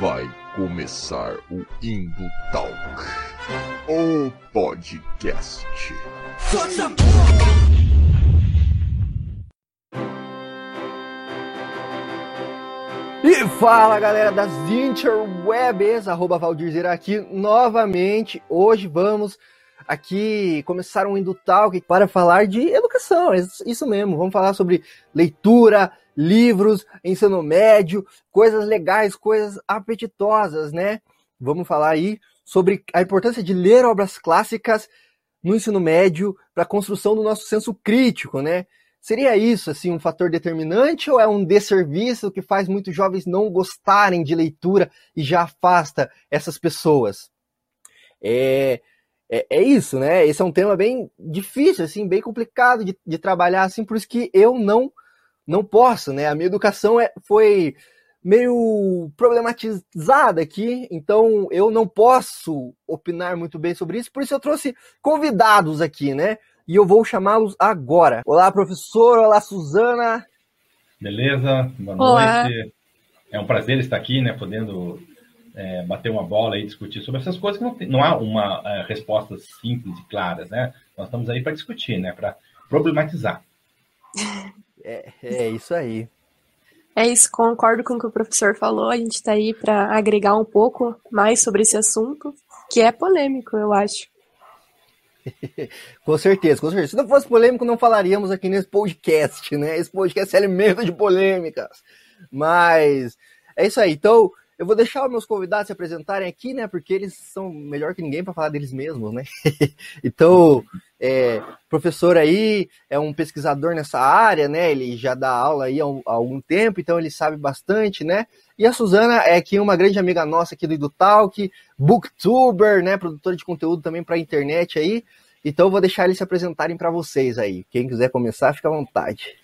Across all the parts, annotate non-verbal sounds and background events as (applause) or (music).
Vai começar o Indo Talk, o podcast. E fala galera das Interwebs, arroba Valdir aqui novamente. Hoje vamos aqui começar um Indo Talk para falar de educação, é isso mesmo. Vamos falar sobre leitura, livros, ensino médio, coisas legais, coisas apetitosas, né? Vamos falar aí sobre a importância de ler obras clássicas no ensino médio para a construção do nosso senso crítico, né? Seria isso assim um fator determinante ou é um desserviço que faz muitos jovens não gostarem de leitura e já afasta essas pessoas? É, é, é, isso, né? Esse é um tema bem difícil, assim, bem complicado de, de trabalhar, assim, por isso que eu não não posso, né? A minha educação é, foi meio problematizada aqui, então eu não posso opinar muito bem sobre isso, por isso eu trouxe convidados aqui, né? E eu vou chamá-los agora. Olá, professor, olá, Suzana. Beleza, boa olá. noite. É um prazer estar aqui, né, podendo é, bater uma bola e discutir sobre essas coisas que não, tem, não há uma é, resposta simples e claras, né? Nós estamos aí para discutir, né, para problematizar. (laughs) É, é isso aí. É isso, concordo com o que o professor falou. A gente está aí para agregar um pouco mais sobre esse assunto, que é polêmico, eu acho. (laughs) com certeza, com certeza. Se não fosse polêmico, não falaríamos aqui nesse podcast, né? Esse podcast é alimento de polêmicas. Mas é isso aí. Então, eu vou deixar os meus convidados se apresentarem aqui, né? Porque eles são melhor que ninguém para falar deles mesmos, né? (laughs) então, é, professor aí é um pesquisador nessa área, né? Ele já dá aula aí há, há, algum tempo, então ele sabe bastante, né? E a Suzana é aqui uma grande amiga nossa aqui do EduTalk, booktuber, né? Produtora de conteúdo também para a internet aí. Então, eu vou deixar eles se apresentarem para vocês aí. Quem quiser começar, fica à vontade.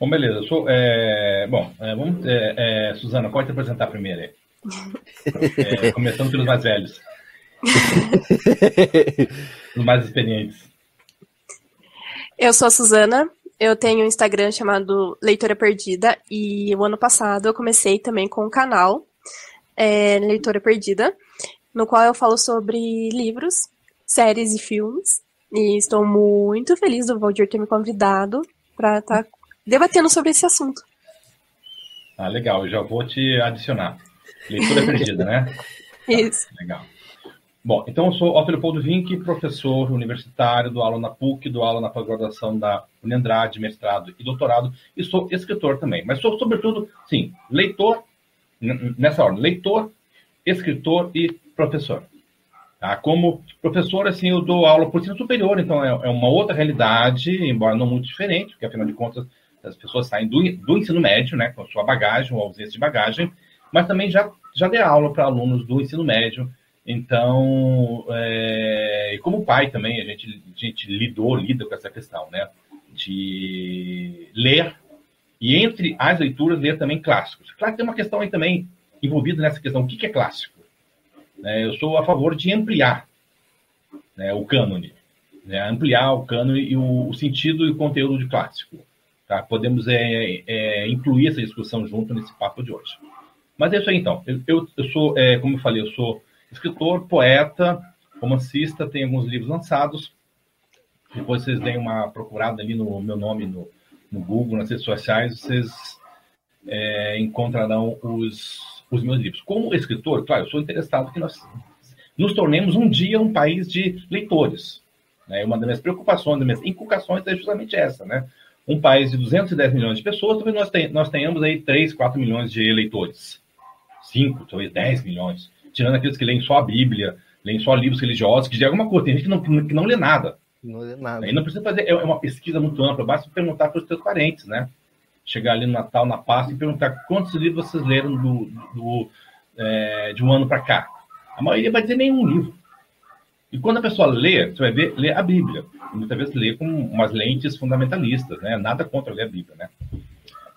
Bom, beleza. Eu sou, é, bom, é, vamos, é, é Suzana, pode te apresentar primeiro aí. (laughs) É, começando pelos mais velhos. (laughs) Os mais experientes. Eu sou a Suzana, eu tenho um Instagram chamado Leitora Perdida e o ano passado eu comecei também com um canal é, Leitora Perdida, no qual eu falo sobre livros, séries e filmes. E estou muito feliz do Valdir ter me convidado para estar tá debatendo sobre esse assunto. Ah, legal. Eu já vou te adicionar. Leitura perdida, né? (laughs) Isso. Tá, legal. Bom, então eu sou Otto Leopoldo Vinck, professor universitário, dou aula na PUC, dou aula na pós-graduação da Uniandrade, mestrado e doutorado, e sou escritor também. Mas sou, sobretudo, sim, leitor, nessa ordem, leitor, escritor e professor. Tá? Como professor, assim, eu dou aula por ensino superior, então é, é uma outra realidade, embora não muito diferente, porque afinal de contas as pessoas saem do, do ensino médio, né, com sua bagagem ou ausência de bagagem, mas também já, já dei aula para alunos do ensino médio. Então, é, e como pai também, a gente, a gente lidou, lida com essa questão, né, de ler, e entre as leituras, ler também clássicos. Claro que tem uma questão aí também envolvida nessa questão, o que, que é clássico? É, eu sou a favor de ampliar né, o cânone, né, ampliar o cânone e o, o sentido e o conteúdo de clássico. Tá? Podemos é, é, incluir essa discussão junto nesse papo de hoje. Mas é isso aí, então. Eu, eu sou, é, como eu falei, eu sou escritor, poeta, romancista, tenho alguns livros lançados. Depois vocês deem uma procurada ali no meu nome no, no Google, nas redes sociais, vocês é, encontrarão os, os meus livros. Como escritor, claro, eu sou interessado que nós nos tornemos um dia um país de leitores. Né? Uma das minhas preocupações, das minhas inculcações é justamente essa, né? Um país de 210 milhões de pessoas, talvez nós, tenhamos, nós tenhamos aí 3, 4 milhões de eleitores. 5, talvez 10 milhões. Tirando aqueles que leem só a Bíblia, leem só livros religiosos, que de alguma coisa. Tem gente que não, que não lê nada. Não lê nada. Aí não precisa fazer, é uma pesquisa muito ampla, basta perguntar para os seus parentes, né? Chegar ali no Natal, na Páscoa, e perguntar quantos livros vocês leram do, do é, de um ano para cá. A maioria vai dizer nenhum livro. E quando a pessoa lê, você vai ver, lê a Bíblia. E muitas vezes lê com umas lentes fundamentalistas, né? Nada contra ler a Bíblia, né?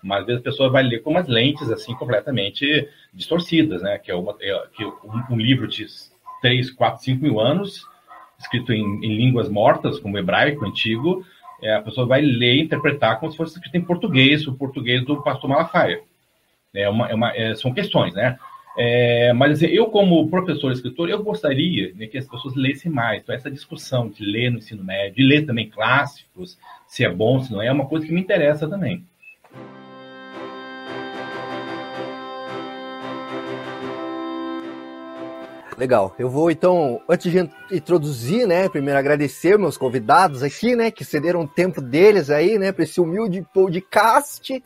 Mas às vezes a pessoa vai ler com umas lentes, assim, completamente distorcidas, né? Que é, uma, é que um, um, livro de 3, 4, 5 mil anos, escrito em, em línguas mortas, como hebraico antigo, é, a pessoa vai ler e interpretar como se fosse escrito em português, o português do pastor Malafaia. É uma, é uma, é, são questões, né? É, mas assim, eu, como professor escritor, eu gostaria né, que as pessoas lessem mais. Então, essa discussão de ler no ensino médio, de ler também clássicos, se é bom, se não é, é uma coisa que me interessa também. Legal. Eu vou então, antes de introduzir, né, primeiro agradecer meus convidados aqui, né, que cederam o tempo deles aí, né, para esse humilde podcast.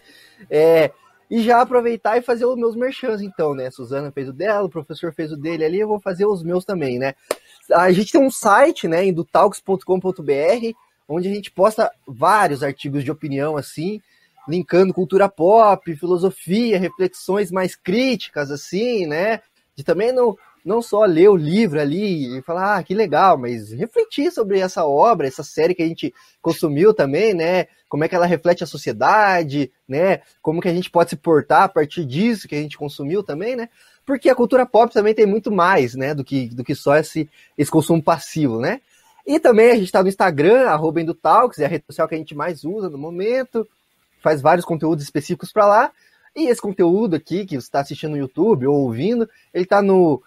É, e já aproveitar e fazer os meus merchans, então, né? Suzana fez o dela, o professor fez o dele ali, eu vou fazer os meus também, né? A gente tem um site, né, indutalks.com.br, onde a gente posta vários artigos de opinião, assim, linkando cultura pop, filosofia, reflexões mais críticas, assim, né? De também não, não só ler o livro ali e falar, ah, que legal, mas refletir sobre essa obra, essa série que a gente consumiu também, né? Como é que ela reflete a sociedade, né? Como que a gente pode se portar a partir disso que a gente consumiu também, né? Porque a cultura pop também tem muito mais, né, do que, do que só esse, esse consumo passivo, né? E também a gente está no Instagram, arroba Talks, é a rede social que a gente mais usa no momento, faz vários conteúdos específicos para lá. E esse conteúdo aqui que você está assistindo no YouTube ou ouvindo, ele está no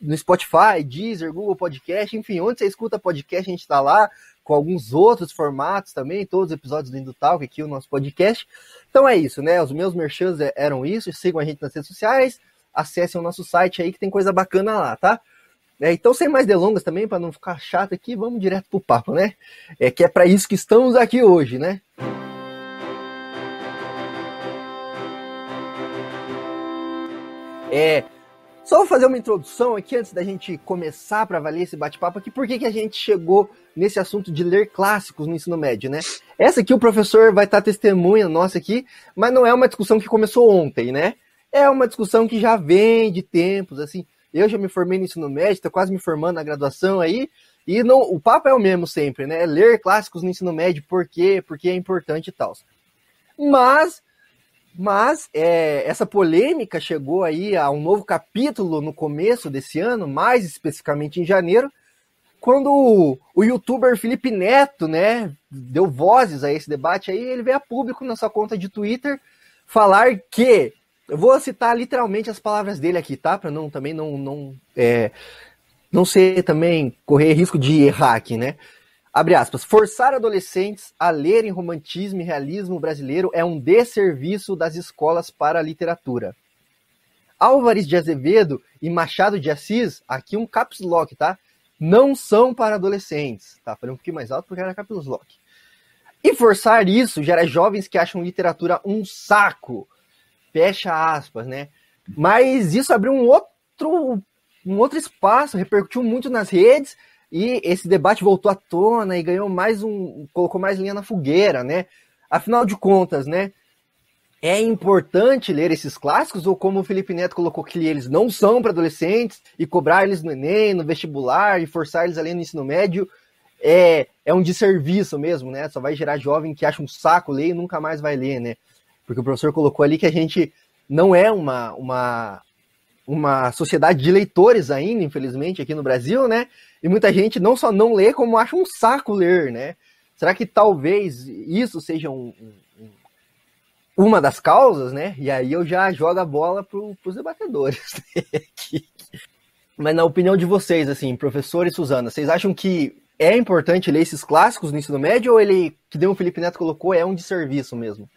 no Spotify, Deezer, Google Podcast, enfim, onde você escuta podcast, a gente está lá, com alguns outros formatos também, todos os episódios do Indutalk aqui, o nosso podcast. Então é isso, né? Os meus merchans é, eram isso, sigam a gente nas redes sociais, acessem o nosso site aí que tem coisa bacana lá, tá? É, então, sem mais delongas também, para não ficar chato aqui, vamos direto pro papo, né? É que é para isso que estamos aqui hoje, né? É, só vou fazer uma introdução aqui antes da gente começar para valer esse bate-papo aqui. Por que, que a gente chegou nesse assunto de ler clássicos no ensino médio, né? Essa aqui o professor vai estar testemunha nossa aqui, mas não é uma discussão que começou ontem, né? É uma discussão que já vem de tempos, assim. Eu já me formei no ensino médio, estou quase me formando na graduação aí, e não, o papo é o mesmo sempre, né? Ler clássicos no ensino médio, por quê? Porque é importante e tal. Mas mas é, essa polêmica chegou aí a um novo capítulo no começo desse ano, mais especificamente em janeiro, quando o, o youtuber Felipe Neto, né, deu vozes a esse debate aí, ele veio a público na sua conta de Twitter falar que, eu vou citar literalmente as palavras dele aqui, tá, para não também não não é, não ser também correr risco de errar aqui, né? Abre aspas, forçar adolescentes a lerem romantismo e realismo brasileiro é um desserviço das escolas para a literatura. Álvares de Azevedo e Machado de Assis, aqui um caps lock, tá? Não são para adolescentes. Tá, falei um pouquinho mais alto porque era caps lock. E forçar isso gera jovens que acham literatura um saco. Fecha aspas, né? Mas isso abriu um outro, um outro espaço, repercutiu muito nas redes e esse debate voltou à tona e ganhou mais um, colocou mais linha na fogueira, né? Afinal de contas, né? É importante ler esses clássicos ou como o Felipe Neto colocou que eles não são para adolescentes e cobrar eles no Enem, no vestibular e forçar eles a ler no ensino médio é, é um desserviço mesmo, né? Só vai gerar jovem que acha um saco ler e nunca mais vai ler, né? Porque o professor colocou ali que a gente não é uma, uma, uma sociedade de leitores ainda, infelizmente, aqui no Brasil, né? E muita gente não só não lê, como acha um saco ler, né? Será que talvez isso seja um, um, uma das causas, né? E aí eu já jogo a bola para os debatedores. (laughs) Mas na opinião de vocês, assim, professor e Suzana, vocês acham que é importante ler esses clássicos no ensino médio ou ele, que o Felipe Neto colocou, é um de serviço mesmo?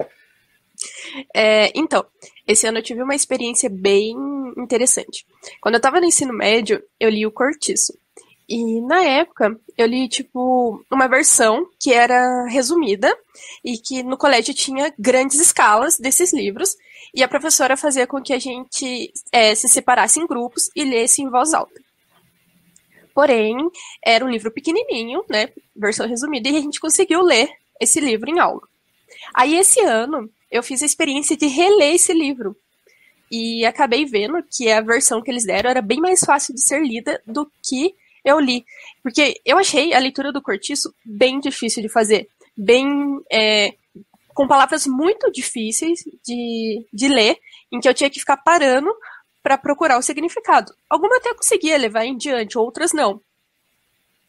É, então, esse ano eu tive uma experiência bem interessante. Quando eu estava no ensino médio, eu li o Cortiço. E na época, eu li, tipo, uma versão que era resumida e que no colégio tinha grandes escalas desses livros. E a professora fazia com que a gente é, se separasse em grupos e lesse em voz alta. Porém, era um livro pequenininho, né? Versão resumida, e a gente conseguiu ler esse livro em aula. Aí, esse ano, eu fiz a experiência de reler esse livro. E acabei vendo que a versão que eles deram era bem mais fácil de ser lida do que eu li. Porque eu achei a leitura do Cortiço bem difícil de fazer. Bem. É, com palavras muito difíceis de, de ler, em que eu tinha que ficar parando para procurar o significado. Algumas até conseguia levar em diante, outras não.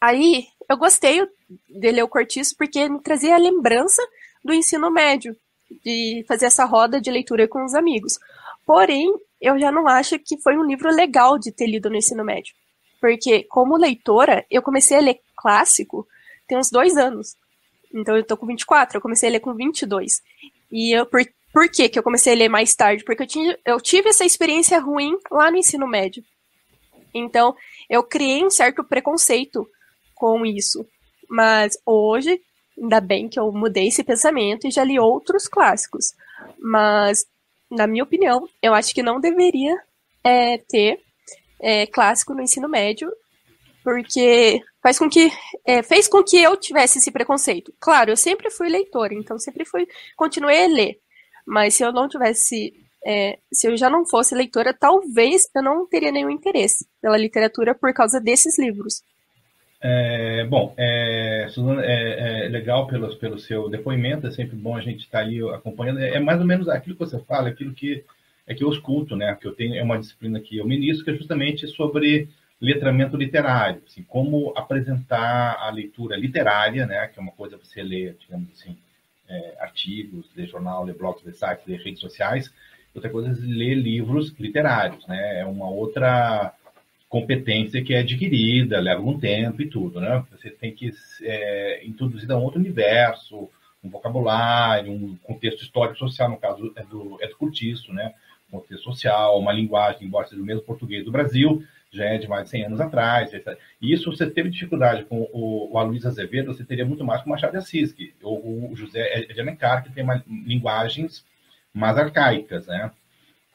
Aí eu gostei de ler o Cortiço porque me trazia a lembrança do ensino médio, de fazer essa roda de leitura com os amigos. Porém, eu já não acho que foi um livro legal de ter lido no ensino médio. Porque, como leitora, eu comecei a ler clássico tem uns dois anos. Então, eu tô com 24, eu comecei a ler com 22. E eu, por, por que, que eu comecei a ler mais tarde? Porque eu, tinha, eu tive essa experiência ruim lá no ensino médio. Então, eu criei um certo preconceito com isso. Mas hoje, ainda bem que eu mudei esse pensamento e já li outros clássicos. Mas, na minha opinião, eu acho que não deveria é, ter é, clássico no ensino médio, porque faz com que é, fez com que eu tivesse esse preconceito. Claro, eu sempre fui leitora, então sempre fui continuei a ler. Mas se eu não tivesse é, se eu já não fosse leitora, talvez eu não teria nenhum interesse pela literatura por causa desses livros. É, bom, é, Suzana, é, é, legal pelo, pelo seu depoimento, é sempre bom a gente estar tá ali acompanhando. É, é, mais ou menos aquilo que você fala, aquilo que é que eu escuto, né? Que eu tenho é uma disciplina que eu ministro, que é justamente sobre letramento literário, assim, como apresentar a leitura literária, né? Que é uma coisa você ler, digamos assim, é, artigos, ler jornal, ler blogs, ler sites, ler redes sociais. Outra coisa é ler livros literários, né? É uma outra competência que é adquirida, leva um tempo e tudo, né? Você tem que é, introduzir a um outro universo, um vocabulário, um contexto histórico social, no caso é do, é do curtiço, né? Contexto social, uma linguagem, embora seja o mesmo português do Brasil, já é de mais de 100 anos atrás. E isso você teve dificuldade com o, o Aloysio Azevedo, você teria muito mais com o Machado de Assis, que, o, o José de Alencar, que tem mais, linguagens mais arcaicas, né?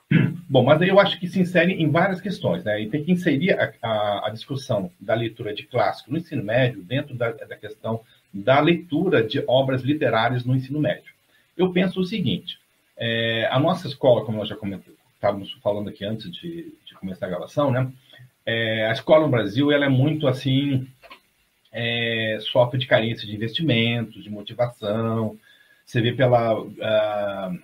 (clears throat) Bom, mas aí eu acho que se insere em várias questões, né? E tem que inserir a, a, a discussão da leitura de clássico no ensino médio dentro da, da, questão da leitura de obras literárias no ensino médio. Eu penso o seguinte: é, a nossa escola, como nós já estávamos falando aqui antes de, de, começar a gravação, né? É, a escola no Brasil ela é muito assim, é, sofre de carência de investimentos, de motivação. Você vê pela uh,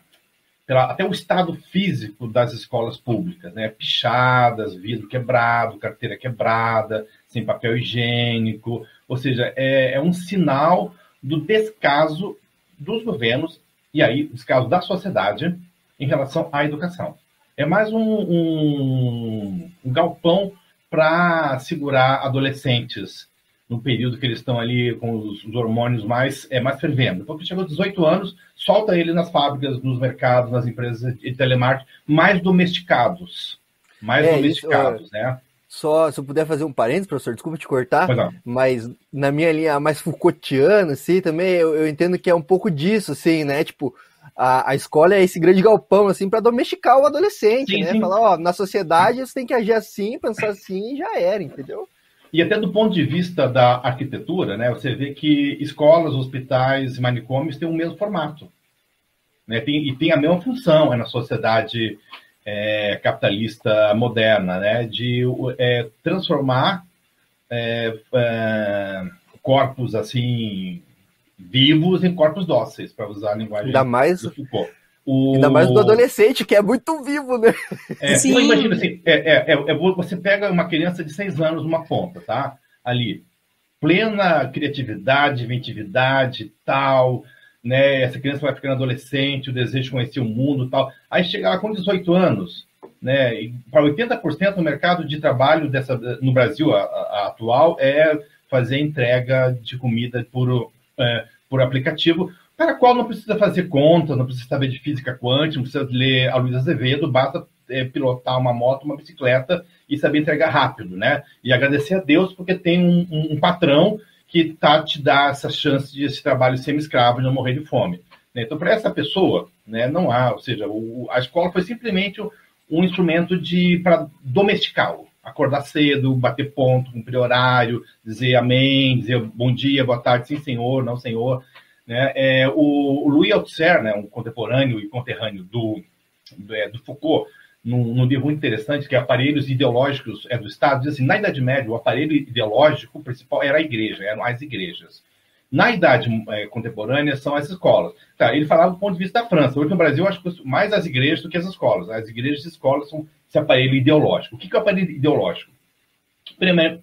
pela, até o estado físico das escolas públicas, né? Pichadas, vidro quebrado, carteira quebrada, sem papel higiênico, ou seja, é, é um sinal do descaso dos governos e aí descaso da sociedade em relação à educação. É mais um, um, um galpão para segurar adolescentes no período que eles estão ali com os, os hormônios mais, é, mais fervendo. Porque chegou aos 18 anos, solta ele nas fábricas, nos mercados, nas empresas de telemarketing, mais domesticados. Mais é, domesticados, isso, né? Só, se eu puder fazer um parênteses, professor, desculpa te cortar, mas na minha linha mais Foucaultiana, assim, também eu, eu, entendo que é um pouco disso, assim, né? Tipo, a, a escola é esse grande galpão, assim, para domesticar o adolescente, sim, né? Sim. Falar, ó, na sociedade você tem que agir assim, pensar assim e já era, entendeu? E até do ponto de vista da arquitetura, né, você vê que escolas, hospitais e manicômios têm o mesmo formato. Né, tem, e tem a mesma função é, na sociedade é, capitalista moderna, né, de é, transformar é, é, corpos assim vivos em corpos dóceis, para usar a linguagem Ainda mais... do Foucault. O... Ainda mais do adolescente, que é muito vivo, né? É, Sim. Então, imagina assim, é, é, é, é você pega uma criança de seis anos, uma ponta, tá? Ali, plena criatividade, inventividade, tal, né? Essa criança vai ficando adolescente, o desejo de conhecer o mundo, tal. Aí chega lá com 18 anos, né? Para 80% do mercado de trabalho dessa, no Brasil a, a, atual é fazer entrega de comida por, é, por aplicativo para a qual não precisa fazer conta, não precisa saber de física quântica, não precisa ler a Luiz Azevedo, basta é, pilotar uma moto, uma bicicleta e saber entregar rápido, né? E agradecer a Deus porque tem um, um, um patrão que tá te dá essa chance de esse trabalho semi-escravo e não morrer de fome. Né? Então, para essa pessoa, né, não há, ou seja, o, a escola foi simplesmente um instrumento de para domesticá-lo. Acordar cedo, bater ponto, cumprir horário, dizer amém, dizer bom dia, boa tarde, sim senhor, não senhor. Né? É, o, o Louis Althusser, né, um contemporâneo e conterrâneo do, do, é, do Foucault, num, num, livro interessante, que é Aparelhos Ideológicos é, do Estado, diz assim, na Idade Média, o aparelho ideológico principal era a igreja, eram as igrejas. Na Idade é, Contemporânea, são as escolas. Tá, ele falava do ponto de vista da França. Hoje no Brasil, acho que mais as igrejas do que as escolas. As igrejas e escolas são esse aparelho ideológico. O que é o aparelho ideológico?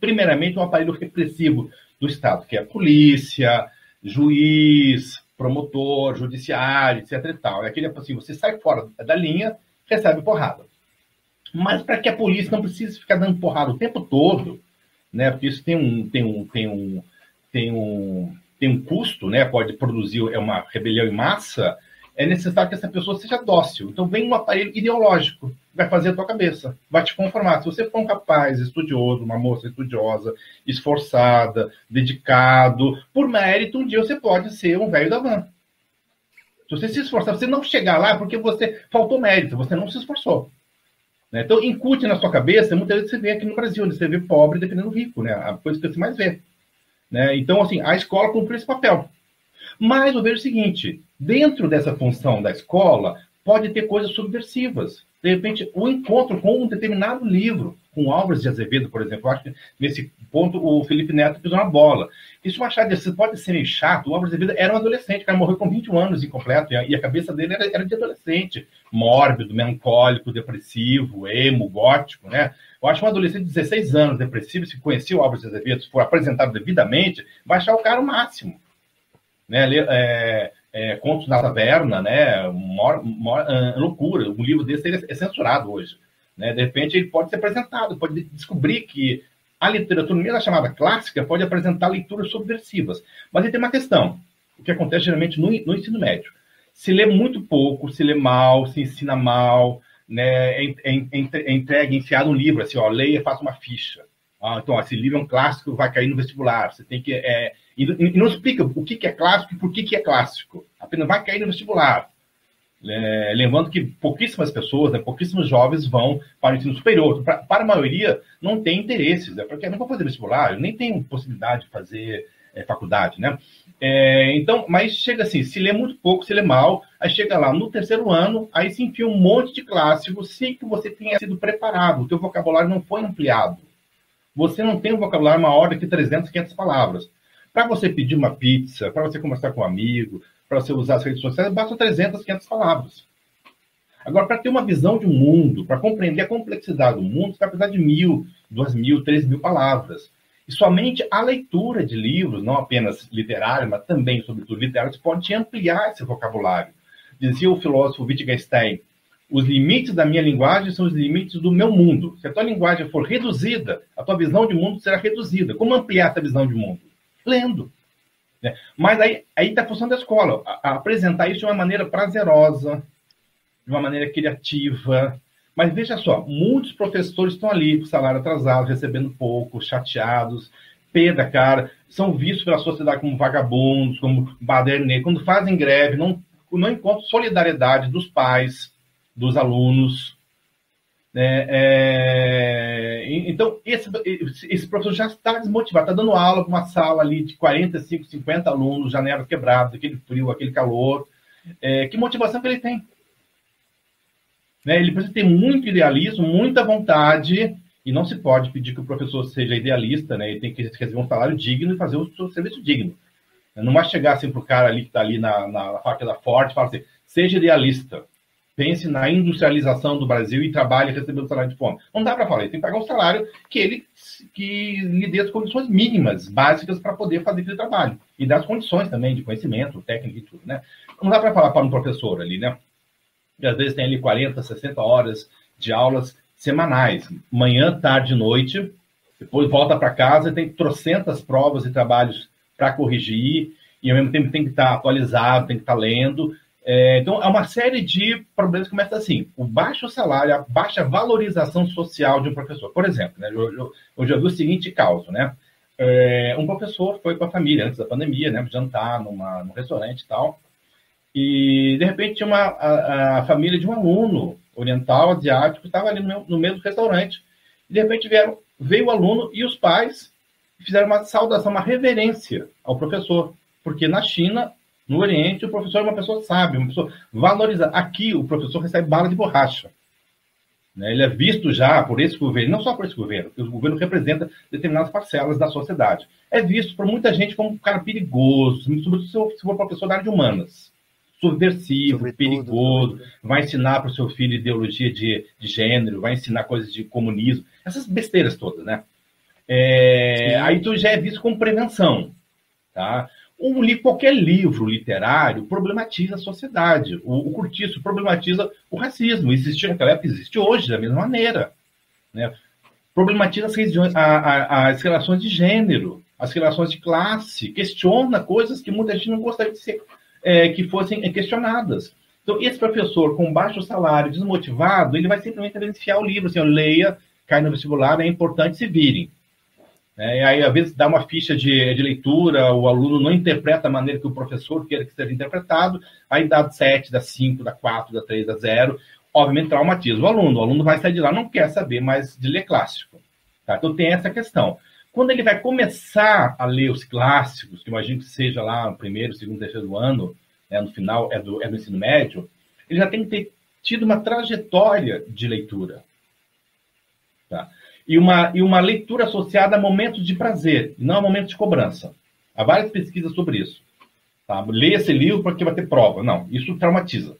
Primeiramente, um aparelho repressivo do Estado, que é polícia, juiz, promotor, judiciário, etc e tal. É aquele assim, você sai fora da linha, recebe porrada. Mas para que a polícia não precise ficar dando porrada o tempo todo, né? Porque isso tem um, tem um, tem um, tem um, tem um custo, né? Pode produzir é uma rebelião em massa. É necessário que essa pessoa seja dócil. Então vem um aparelho ideológico, vai fazer a tua cabeça, vai te conformar. Se você for um capaz, estudioso, uma moça estudiosa, esforçada, dedicado, por mérito, um dia você pode ser um velho da van. Se você se esforçar, você não chegar lá porque você faltou mérito, você não se esforçou. Né? Então, incute na sua cabeça, muitas vezes você vê aqui no Brasil, onde você vê pobre defendendo rico, né? a coisa que você mais vê. Né? Então, assim, a escola cumpre esse papel. Mas eu vejo o seguinte: dentro dessa função da escola, pode ter coisas subversivas. De repente, o encontro com um determinado livro, com Álvares de Azevedo, por exemplo, eu acho que nesse ponto o Felipe Neto pisou na bola. Isso achar de pode ser meio chato. O Álvares de Azevedo era um adolescente, o cara morreu com 21 anos incompleto, e a, cabeça dele era, era de adolescente, mórbido, melancólico, depressivo, emo, gótico, né? Eu acho que um adolescente de 16 anos, depressivo, se conhecer o Álvares de Azevedo, se for apresentado devidamente, vai achar o cara o máximo. Né? É, é, Contos da Taverna, né? Mor, mor, uh, loucura. Um livro desse é censurado hoje. Né? De repente, ele pode ser apresentado, pode descobrir que a literatura, mesmo chamada clássica, pode apresentar leituras subversivas. Mas aí tem uma questão, o que acontece geralmente no, no ensino médio. Se lê muito pouco, se lê mal, se ensina mal, né, é, é, é entregue, enfiado um livro, assim, ó, leia, faça uma ficha. Ah, então, ó, esse livro é um clássico, vai cair no vestibular. Você tem que. É, e, não explica o que, que é clássico e por que, que é clássico. Apenas vai cair no vestibular. É, lembrando que pouquíssimas pessoas, né, pouquíssimos jovens vão para o ensino superior. Para, para a maioria, não tem interesses, né, porque não vou fazer vestibular, nem tenho possibilidade de fazer é, faculdade, né? É, então, mas chega assim, se lê muito pouco, se lê mal, aí chega lá no terceiro ano, aí se enfia um monte de clássicos sem que você tenha sido preparado, o teu vocabulário não foi ampliado. Você não tem um vocabulário maior do que 300, 500 palavras. Para você pedir uma pizza, para você conversar com um amigo, para você usar as redes sociais, basta 300, 500 palavras. Agora, para ter uma visão de mundo, para compreender a complexidade do mundo, você vai precisar de mil, duas mil, três mil palavras. E somente a leitura de livros, não apenas literário, mas também, sobretudo, literários, pode ampliar esse vocabulário. Dizia o filósofo Wittgenstein, os limites da minha linguagem são os limites do meu mundo. Se a tua linguagem for reduzida, a tua visão de mundo será reduzida. Como ampliar essa visão de mundo? Lendo. Né? Mas aí está a função da escola, a, a apresentar isso de uma maneira prazerosa, de uma maneira criativa, mas veja só, muitos professores estão ali com salário atrasado, recebendo pouco, chateados, pé da cara, são vistos pela sociedade como vagabundos, como badernê. Quando fazem greve, não, não encontram solidariedade dos pais, dos alunos. Né? É, então, esse, esse professor já está desmotivado, está dando aula para uma sala ali de 45, 50 alunos, janelas quebradas, aquele frio, aquele calor. É, que motivação que ele tem? Né? Ele precisa ter muito idealismo, muita vontade, e não se pode pedir que o professor seja idealista, né? ele tem que receber um salário digno e fazer o seu serviço digno. Não vai chegar assim para o cara ali que está ali na, na, na faca da Forte e falar assim, seja idealista, pense na industrialização do Brasil e trabalhe recebendo salário de fome. Não dá para falar, ele tem que pagar um salário que ele que lhe dê as condições mínimas, básicas para poder fazer aquele trabalho. E dar as condições também de conhecimento, técnica e tudo, né? Não dá para falar para um professor ali, né? e às vezes tem ali 40, 60 horas de aulas semanais, manhã, tarde e noite, depois volta para casa e tem trocentas provas e trabalhos para corrigir, e ao mesmo tempo tem que estar tá atualizado, tem que estar tá lendo. É, então, é uma série de problemas que começam assim: o baixo salário, a baixa valorização social de um professor. Por exemplo, né, eu, eu já vi o seguinte caso, né? É, um professor foi com a família antes da pandemia, né, jantar numa, num restaurante e tal. E, de repente, tinha uma, a, a família de um aluno oriental, asiático, estava ali no, no mesmo restaurante. E, de repente, vieram, veio o aluno e os pais fizeram uma saudação, uma reverência ao professor. Porque na China, no Oriente, o professor é uma pessoa sábia, uma pessoa valorizada. Aqui, o professor recebe bala de borracha. Né? Ele é visto já por esse governo, não só por esse governo, porque o governo representa determinadas parcelas da sociedade. É visto por muita gente como um cara perigoso, sobretudo se for professor da área de humanas subversivo, Sobretudo, perigoso, né? vai ensinar para o seu filho ideologia de, de gênero, vai ensinar coisas de comunismo, essas besteiras todas, né? É, aí tu já é visto como prevenção, tá? Um, qualquer livro literário problematiza a sociedade. O, o Curtiço problematiza o racismo. Existia naquela época, existe hoje da mesma maneira. Né? Problematiza as, regiões, a, a, as relações de gênero, as relações de classe, questiona coisas que muita gente não gostaria de ser, é, que fossem questionadas. Então, esse professor com baixo salário, desmotivado, ele vai simplesmente evidenciar o livro, assim, leia, cai no vestibular, é importante se virem. É, e aí, às vezes, dá uma ficha de, de, leitura, o aluno não interpreta a maneira que o professor quer que seja interpretado, aí dá 7, dá 5, dá 4, dá 3, dá 0. Obviamente, traumatiza o aluno. O aluno vai sair de lá, não quer saber mais de ler clássico. Tá? Então, tem essa questão. Quando ele vai começar a ler os clássicos, que imagino que seja lá no primeiro, segundo, terceiro ano, né, no final é do, é do ensino médio, ele já tem que ter tido uma trajetória de leitura. E uma, e uma leitura associada a momentos de prazer, não a momentos de cobrança. Há várias pesquisas sobre isso. Tá? Leia esse livro porque vai ter prova. Não, isso traumatiza.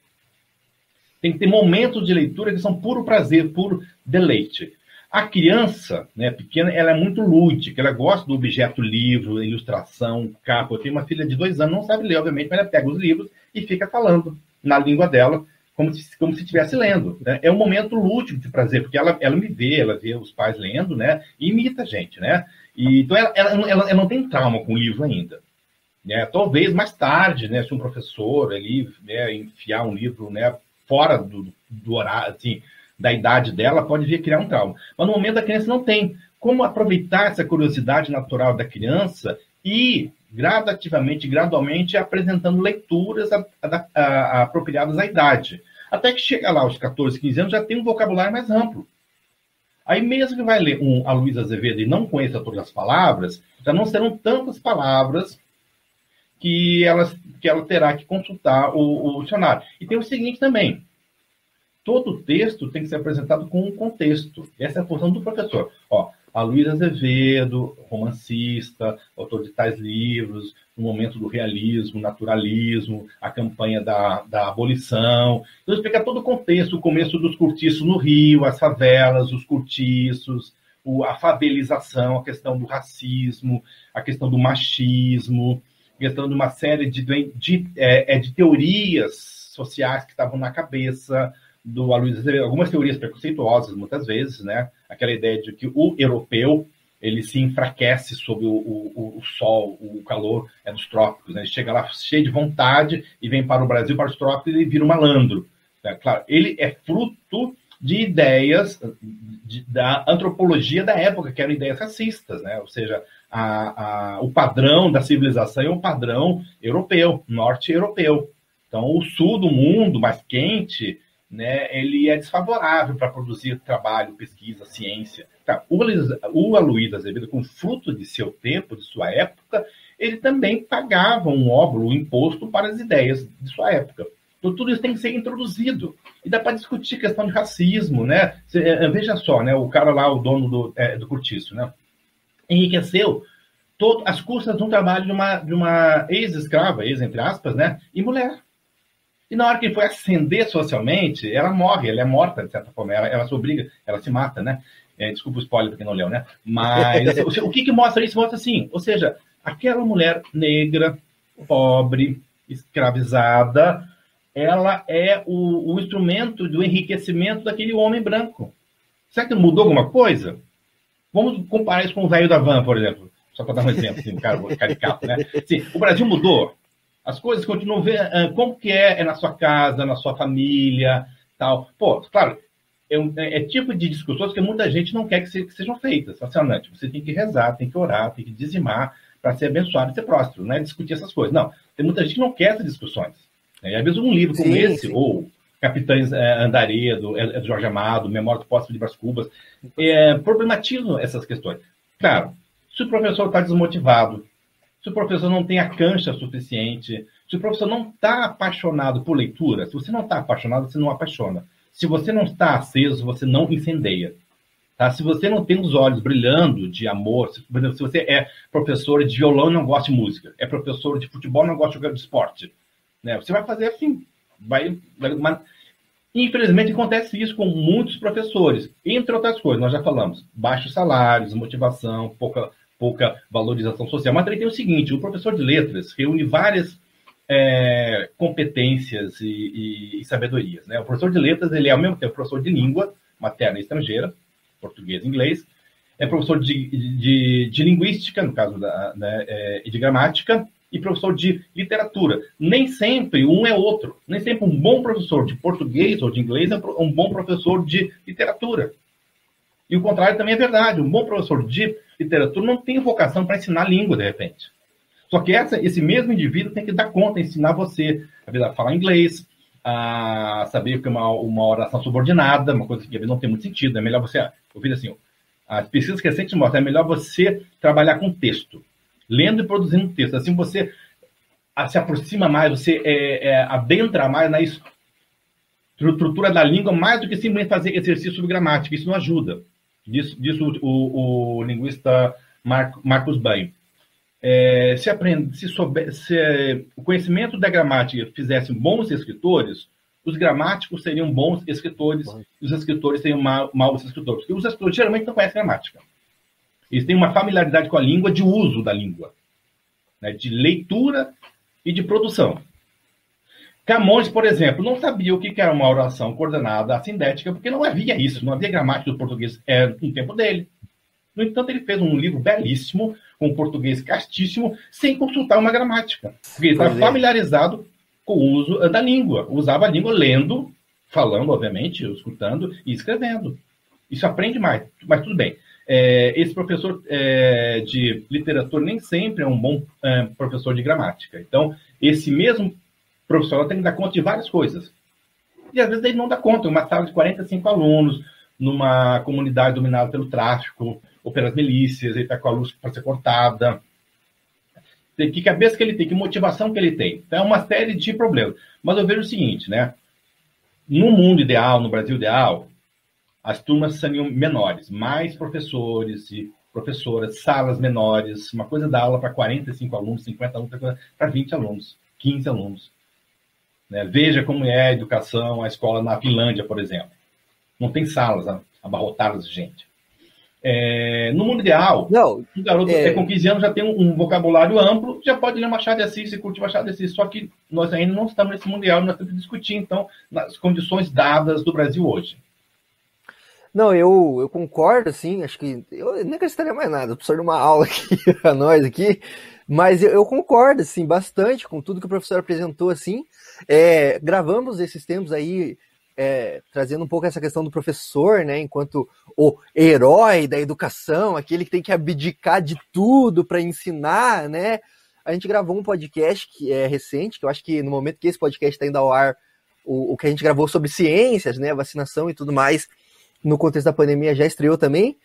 Tem que ter momentos de leitura que são puro prazer, puro deleite. A criança, né, pequena, ela é muito lúdica, ela gosta do objeto livro, ilustração, capa. Eu tenho uma filha de dois anos, não sabe ler, obviamente, mas ela pega os livros e fica falando na língua dela como se, como se estivesse lendo. Né? É um momento lúdico de prazer, porque ela, ela me vê, ela vê os pais lendo, né? E imita a gente, né? E, então ela, ela, ela, ela não tem trauma com o livro ainda. Né? Talvez mais tarde, né, se um professor ali né, enfiar um livro né, fora do, do horário, assim, da idade dela, pode vir criar um trauma. Mas no momento a criança não tem. Como aproveitar essa curiosidade natural da criança e gradativamente, gradualmente, apresentando leituras a, a, a, apropriadas à idade. Até que chega lá aos 14, 15 anos, já tem um vocabulário mais amplo. Aí mesmo que vai ler um a Luísa Azevedo e não conheça todas as palavras, já não serão tantas palavras que ela, que ela terá que consultar o, o dicionário. E tem o seguinte também, todo texto tem que ser apresentado com um contexto. Essa é a função do professor. Ó, a Luísa Azevedo, romancista, autor de tais livros, no momento do realismo, naturalismo, a campanha da, da abolição. Então, explica todo o contexto, o começo dos cortiços no Rio, as favelas, os cortiços, o, a favelização, a questão do racismo, a questão do machismo, questão de uma série de, de, é, é, de teorias sociais que estavam na cabeça do Aloysio algumas teorias preconceituosas, muitas vezes, né? Aquela ideia de que o europeu ele se enfraquece sob o, o, o sol, o calor é dos trópicos. Né? Ele chega lá cheio de vontade e vem para o Brasil, para os trópicos, e vira um malandro. Né? Claro, ele é fruto de ideias de, da antropologia da época, que eram ideias racistas, né? ou seja, a, a, o padrão da civilização é um padrão europeu, norte-europeu. Então, o sul do mundo, mais quente, né, ele é desfavorável para produzir trabalho, pesquisa, ciência. Tá, o, o Aloysio Azevedo, com fruto de seu tempo, de sua época, ele também pagava um óbolo, um imposto para as ideias de sua época. Então, tudo isso tem que ser introduzido. E dá para discutir questão de racismo, né? É, veja só, né? O cara lá, o dono do, é, do cortiço, né? Enriqueceu todo, as custas de um trabalho de uma, de uma ex-escrava, ex entre aspas, né? E mulher. E na hora que ele foi ascender socialmente, ela morre, ela é morta, de certa forma, ela, ela se obriga, ela se mata, né? É, desculpa o spoiler para quem não leu, né? Mas (laughs) o, o que, que mostra isso? Mostra assim, ou seja, aquela mulher negra, pobre, escravizada, ela é o, o, instrumento do enriquecimento daquele homem branco. Será que mudou alguma coisa? Vamos comparar isso com o velho da van, por exemplo. Só para dar um exemplo, assim, um cara caricato, né? Sim, o Brasil mudou. As coisas continuam uh, como que é, é na sua casa, na sua família, tal. Pô, claro, é, é, é tipo de discussões que muita gente não quer que, se, que sejam feitas. Fascinante. Você tem que rezar, tem que orar, tem que dizimar para ser abençoado e ser próspero, não é discutir essas coisas. Não, tem muita gente que não quer essas discussões. Né? E às vezes um livro como sim, esse, sim. ou Capitães é, Andaredo, é, é do Jorge Amado, Memória do Poço de Brás Cubas, é, problematizam essas questões. Claro, se o professor está desmotivado, se o professor não tem a cancha suficiente, se o professor não está apaixonado por leitura, se você não está apaixonado, você não apaixona. Se você não está aceso, você não incendeia. Tá? Se você não tem os olhos brilhando de amor, se, exemplo, se você é professor de violão e não gosta de música, é professor de futebol e não gosta de jogar de esporte, né? você vai fazer assim. Vai, mas, infelizmente acontece isso com muitos professores. Entre outras coisas, nós já falamos, baixos salários, motivação, pouca pouca valorização social. Mas também tem o seguinte: o professor de letras reúne várias é, competências e, e, e, sabedorias. Né? O professor de letras ele é ao mesmo tempo professor de língua materna e estrangeira, português e inglês, é professor de, de, de linguística, no caso da, né, é, e de gramática, e professor de literatura. Nem sempre um é outro. Nem sempre um bom professor de português ou de inglês é um bom professor de literatura. E o contrário também é verdade. Um bom professor de literatura não tem vocação para ensinar língua, de repente. Só que essa, esse mesmo indivíduo tem que dar conta, ensinar você a falar inglês, a saber que uma, uma oração subordinada, uma coisa que não tem muito sentido. É melhor você ouvir assim, as pesquisas recentes mostram, é melhor você trabalhar com texto, lendo e produzindo texto. Assim você se aproxima mais, você é, é, adentra mais na estrutura da língua, mais do que simplesmente fazer exercício sobre gramática. Isso não ajuda. Diz o, o, linguista Marcos Bain. É, se, aprende, se, souber, se é, o conhecimento da gramática fizesse bons escritores, os gramáticos seriam bons escritores e os escritores seriam ma maus escritores. Porque os escritores geralmente não conhecem gramática. Eles têm uma familiaridade com a língua de uso da língua, né, de leitura e de produção. Camões, por exemplo, não sabia o que era uma oração coordenada assindética, porque não havia isso, não havia gramática do português é, no tempo dele. No entanto, ele fez um livro belíssimo, com português castíssimo, sem consultar uma gramática. Porque ele estava é. familiarizado com o uso da língua. Usava a língua lendo, falando, obviamente, escutando e escrevendo. Isso aprende mais, mas tudo bem. É, esse professor é, de literatura nem sempre é um bom é, professor de gramática. Então, esse mesmo professor tem que dar conta de várias coisas. E às vezes ele não dá conta. Uma sala de 45 alunos, numa comunidade dominada pelo tráfico ou pelas milícias, ele está com a luz para ser cortada, que cabeça que ele tem, que motivação que ele tem. Então, é uma série de problemas. Mas eu vejo o seguinte, né? No mundo ideal, no Brasil ideal, as turmas seriam menores, mais professores e professoras, salas menores, uma coisa da aula para 45 alunos, 50 alunos, para 20 alunos, 15 alunos. Né? Veja como é a educação, a escola na Finlândia, por exemplo. Não tem salas abarrotadas de gente. É, no mundo ideal, não, um garoto é... com 15 anos já tem um, um, vocabulário amplo, já pode ler Machado de Assis, se curte Machado de Assis, só que nós ainda não estamos nesse mundial, nós temos que discutir, então, nas condições dadas do Brasil hoje. Não, eu, eu concordo, assim, acho que eu nem acrescentaria mais nada, preciso de uma aula aqui (laughs) para nós aqui, mas eu, eu, concordo, assim, bastante com tudo que o professor apresentou, assim, é, gravamos esses tempos aí é, trazendo um pouco essa questão do professor, né, enquanto o herói da educação, aquele que tem que abdicar de tudo para ensinar, né? A gente gravou um podcast que é recente, que eu acho que no momento que esse podcast está indo ao ar, o, o que a gente gravou sobre ciências, né, vacinação e tudo mais, no contexto da pandemia já estreou também,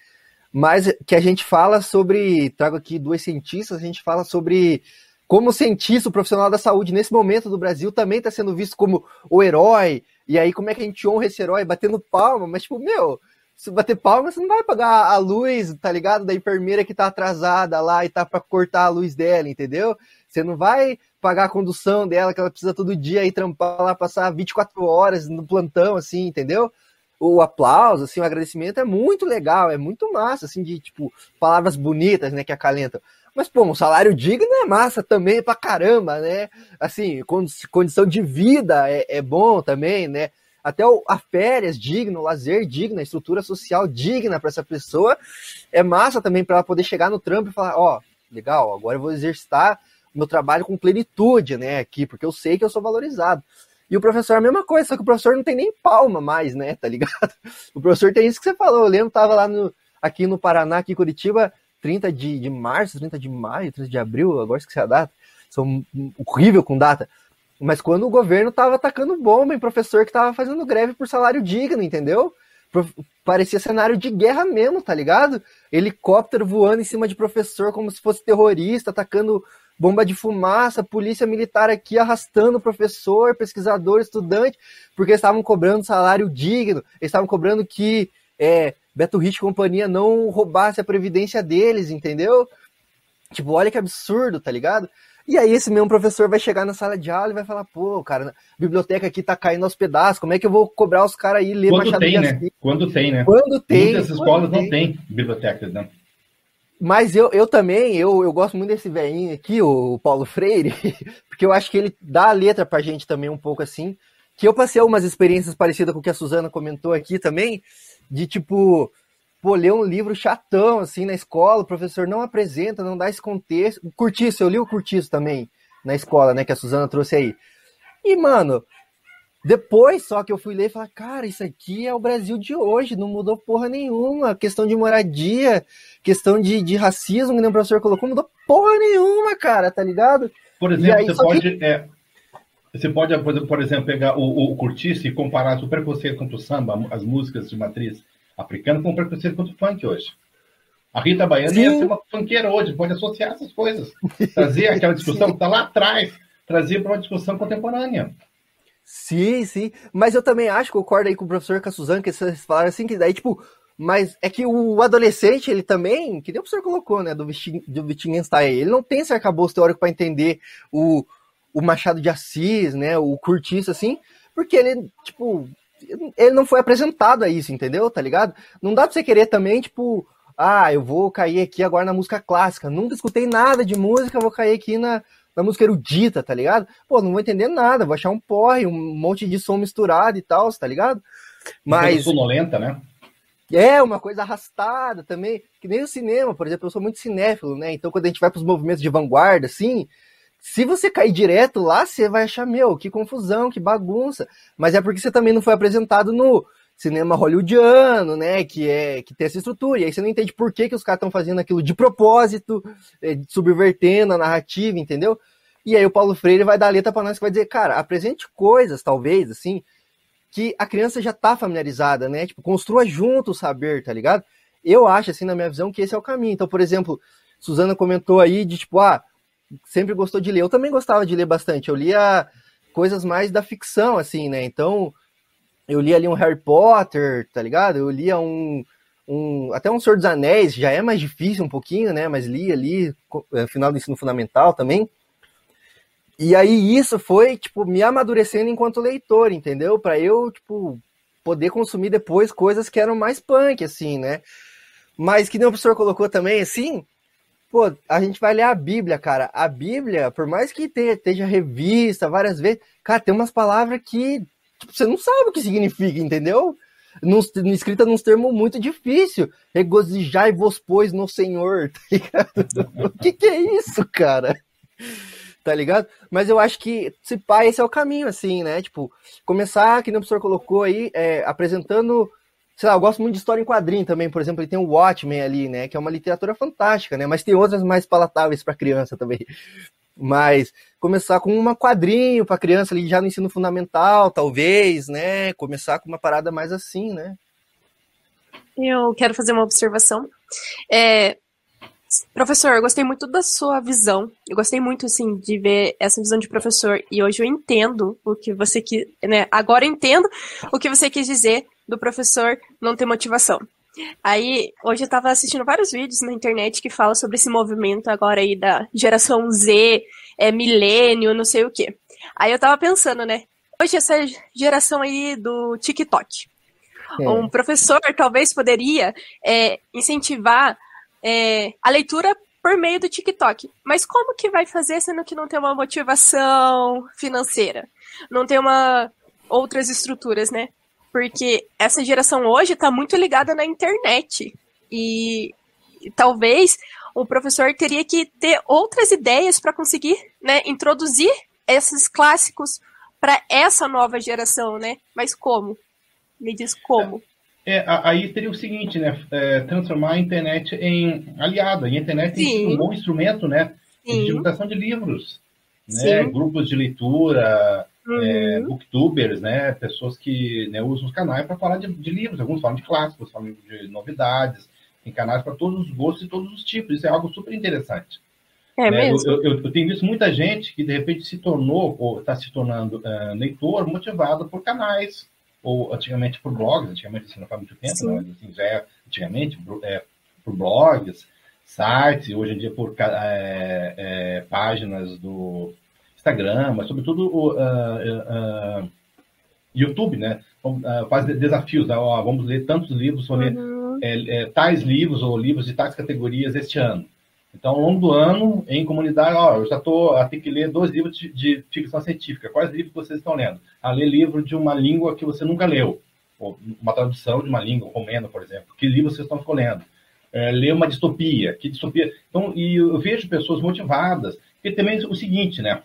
mas que a gente fala sobre, trago aqui duas cientistas, a gente fala sobre como cientista, o profissional da saúde nesse momento do Brasil também está sendo visto como o herói, e aí, como é que a gente honra esse herói? Batendo palma, mas tipo, meu, se bater palma, você não vai pagar a luz, tá ligado? Da enfermeira que tá atrasada lá e tá pra cortar a luz dela, entendeu? Você não vai pagar a condução dela, que ela precisa todo dia ir trampar lá, passar 24 horas no plantão, assim, entendeu? O aplauso, assim, o agradecimento é muito legal, é muito massa, assim, de, tipo, palavras bonitas, né, que acalentam. Mas, pô, um salário digno é massa também pra caramba, né? Assim, condição de vida é, é bom também, né? Até o, a férias digno, lazer digno, a estrutura social digna para essa pessoa é massa também para ela poder chegar no trampo e falar: ó, oh, legal, agora eu vou exercitar meu trabalho com plenitude, né, aqui, porque eu sei que eu sou valorizado. E o professor a mesma coisa, só que o professor não tem nem palma mais, né, (laughs) tá ligado? O professor tem isso que você falou. Eu lembro, tava lá no, aqui no Paraná, aqui em Curitiba, 30 de, de março, 30 de maio, 30 de abril, agora esqueci a data, sou horrível com data. Mas quando o governo tava atacando bomba em professor que tava fazendo greve por salário digno, entendeu? Parecia cenário de guerra mesmo, tá ligado? Helicóptero voando em cima de professor como se fosse terrorista, atacando bomba de fumaça, polícia militar aqui arrastando professor, pesquisador, estudante, porque estavam cobrando salário digno, estavam cobrando que é, Beto Rich e companhia não roubasse a previdência deles, entendeu? Tipo, olha que absurdo, tá ligado? E aí esse mesmo professor vai chegar na sala de aula e vai falar, pô, cara, a biblioteca aqui tá caindo aos pedaços, como é que eu vou cobrar os caras aí ler Quando Machado tem, né? Quando tem, né? Quando tem. Muitas escolas não têm bibliotecas, né? Mas eu, eu também, eu, eu gosto muito desse velhinho aqui, o Paulo Freire, (laughs) porque eu acho que ele dá a letra pra gente também um pouco assim, que eu passei algumas experiências parecidas com o que a Suzana comentou aqui também, de tipo, pô, ler um livro chatão, assim, na escola, o professor não apresenta, não dá esse contexto. Curtiço, eu li o Curtiço também na escola, né, que a Suzana trouxe aí. E, mano, depois só que eu fui ler e falar, cara, isso aqui é o Brasil de hoje, não mudou porra nenhuma. Questão de moradia, questão de, de racismo, que o professor colocou, mudou porra nenhuma, cara, tá ligado? Por exemplo, aí, você pode. Que... É, você pode, por exemplo, pegar o, o Curtiço e comparar o preconceito contra o samba, as músicas de matriz africana, com o preconceito contra o funk hoje. A Rita Baiana Sim. ia ser uma funkeira hoje, pode associar essas coisas. Trazer aquela (laughs) discussão que está lá atrás, trazer para uma discussão contemporânea. Sim, sim. Mas eu também acho, concordo aí com o professor Cassuzan, que vocês falaram assim, que daí, tipo, mas é que o adolescente, ele também, que nem o professor colocou, né, do, do Wittgenstein, ele não tem esse arcabouço teórico para entender o, o Machado de Assis, né, o Curtiço, assim, porque ele, tipo, ele não foi apresentado a isso, entendeu? Tá ligado? Não dá pra você querer também, tipo, ah, eu vou cair aqui agora na música clássica. Nunca escutei nada de música, vou cair aqui na, na música erudita, tá ligado? Pô, não vou entender nada, vou achar um porre, um monte de som misturado e tal, tá ligado? Mas. sonolenta, né? É, uma coisa arrastada também, que nem o cinema, por exemplo, eu sou muito cinéfilo, né? Então quando a gente vai para os movimentos de vanguarda, assim, se você cair direto lá, você vai achar, meu, que confusão, que bagunça. Mas é porque você também não foi apresentado no cinema hollywoodiano, né? Que é que tem essa estrutura. E aí você não entende por que, que os caras estão fazendo aquilo de propósito, é, subvertendo a narrativa, entendeu? E aí o Paulo Freire vai dar a letra para nós que vai dizer, cara, apresente coisas, talvez, assim, que a criança já tá familiarizada, né? Tipo, construa junto o saber, tá ligado? Eu acho, assim, na minha visão, que esse é o caminho. Então, por exemplo, Suzana comentou aí de tipo, ah, sempre gostou de ler. Eu também gostava de ler bastante. Eu lia coisas mais da ficção, assim, né? Então, eu li ali um Harry Potter, tá ligado? Eu lia um, um até um Senhor dos Anéis, já é mais difícil um pouquinho, né? Mas li ali, no final do ensino fundamental também. E aí isso foi, tipo, me amadurecendo enquanto leitor, entendeu? Para eu, tipo, poder consumir depois coisas que eram mais punk, assim, né? Mas que nem o professor colocou também, assim, Pô, a gente vai ler a Bíblia, cara. A Bíblia, por mais que esteja revista várias vezes, cara, tem umas palavras que tipo, você não sabe o que significa, entendeu? Num, escrita num termo muito difícil. Regozijai-vos, pois, no Senhor, (laughs) tá ligado? o que, que é isso, cara? Tá ligado? Mas eu acho que, se pá, esse é o caminho, assim, né? Tipo, começar, que o professor colocou aí, é, apresentando sei lá, eu gosto muito de história em quadrinho também, por exemplo, ele tem o Watchmen ali, né, que é uma literatura fantástica, né, mas tem outras mais palatáveis para criança também. Mas começar com uma quadrinho para criança ali já no ensino fundamental, talvez, né, começar com uma parada mais assim, né. Eu quero fazer uma observação. É, professor, eu gostei muito da sua visão. Eu gostei muito, assim, de ver essa visão de professor. E hoje eu entendo o que você quis, né? Agora entendo o que você quis dizer do professor não ter motivação. Aí, hoje eu estava assistindo vários vídeos na internet que falam sobre esse movimento agora aí da geração Z, é milênio, não sei o quê. Aí eu tava pensando, né? Hoje essa geração aí do TikTok. É. Um professor talvez poderia é, incentivar é, a leitura por meio do TikTok. Mas como que vai fazer sendo que não tem uma motivação financeira? Não tem uma outras estruturas, né? Porque essa geração hoje está muito ligada na internet. E, e, talvez o professor teria que ter outras ideias para conseguir né, introduzir esses clássicos para essa nova geração, né? Mas como? Me diz como. É, é aí teria o seguinte, né? É, transformar a internet em aliada. E a internet é um bom instrumento, né? Sim. De divulgação de livros, né? Grupos de leitura, uhum. é, booktubers, né? Pessoas que né, usam os canais para falar de, de, livros. Alguns falam de clássicos, falam de novidades. Tem canais para todos os gostos e todos os tipos. Isso é algo super interessante. É né? mesmo? Eu, eu, eu, tenho visto muita gente que de repente se tornou ou está se tornando uh, leitor motivado por canais ou antigamente por blogs. Antigamente isso não faz muito tempo, não, mas assim, já é antigamente é, por blogs, sites, hoje em dia por é, é, páginas do Instagram, mas sobretudo o uh, uh, YouTube, né? Uh, faz desafios, né? vamos ler tantos livros, vamos ler é, é, tais livros ou livros de tais categorias este ano. Então, ao longo do ano, em comunidade, ó, eu já estou a ter que ler dois livros de, de, ficção científica. Quais livros vocês estão lendo? A ler livro de uma língua que você nunca leu, ou uma tradução de uma língua, romeno, por exemplo. Que livro vocês estão escolhendo? É, ler uma distopia. Que distopia? Então, e eu vejo pessoas motivadas. E também o seguinte, né?